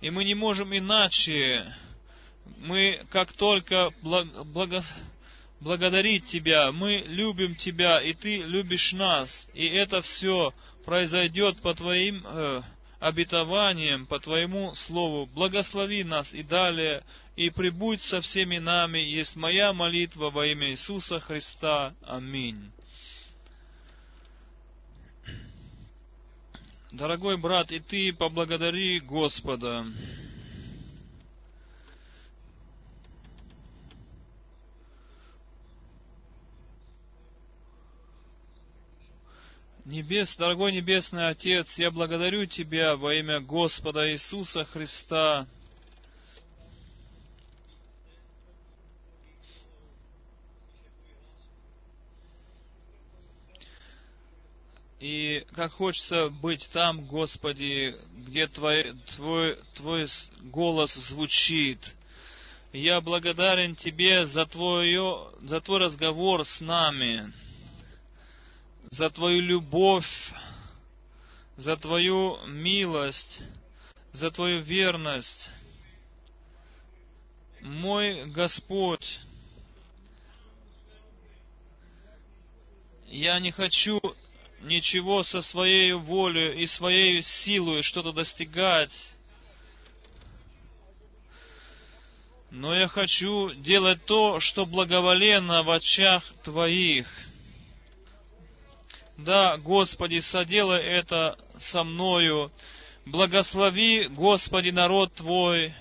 И мы не можем иначе. Мы как только благо благодарить Тебя, мы любим Тебя, и Ты любишь нас. И это все произойдет по Твоим э, обетованиям, по Твоему Слову. Благослови нас и далее, и прибудь со всеми нами, есть моя молитва во имя Иисуса Христа. Аминь. Дорогой брат, и ты поблагодари Господа. Небес, дорогой Небесный Отец, я благодарю Тебя во имя Господа Иисуса Христа. И как хочется быть там, Господи, где Твой, Твой, Твой голос звучит. Я благодарен Тебе за, Твое, за Твой разговор с нами за Твою любовь, за Твою милость, за Твою верность. Мой Господь, я не хочу ничего со своей волей и своей силой что-то достигать. Но я хочу делать то, что благоволенно в очах Твоих – да, Господи, соделай это со мною. Благослови, Господи, народ Твой.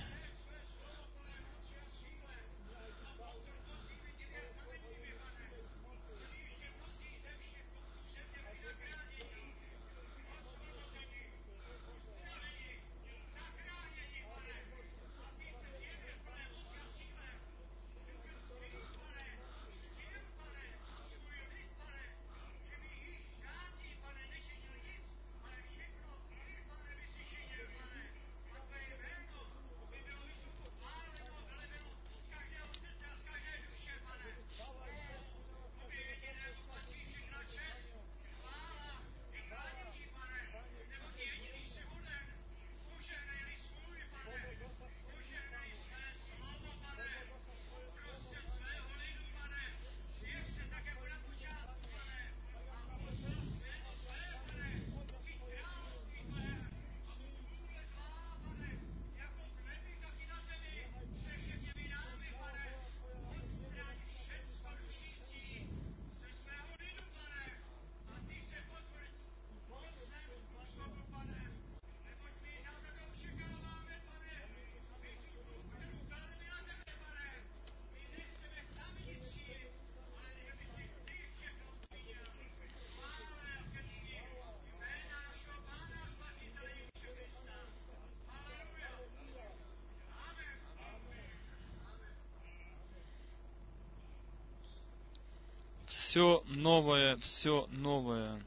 Новое, все новое.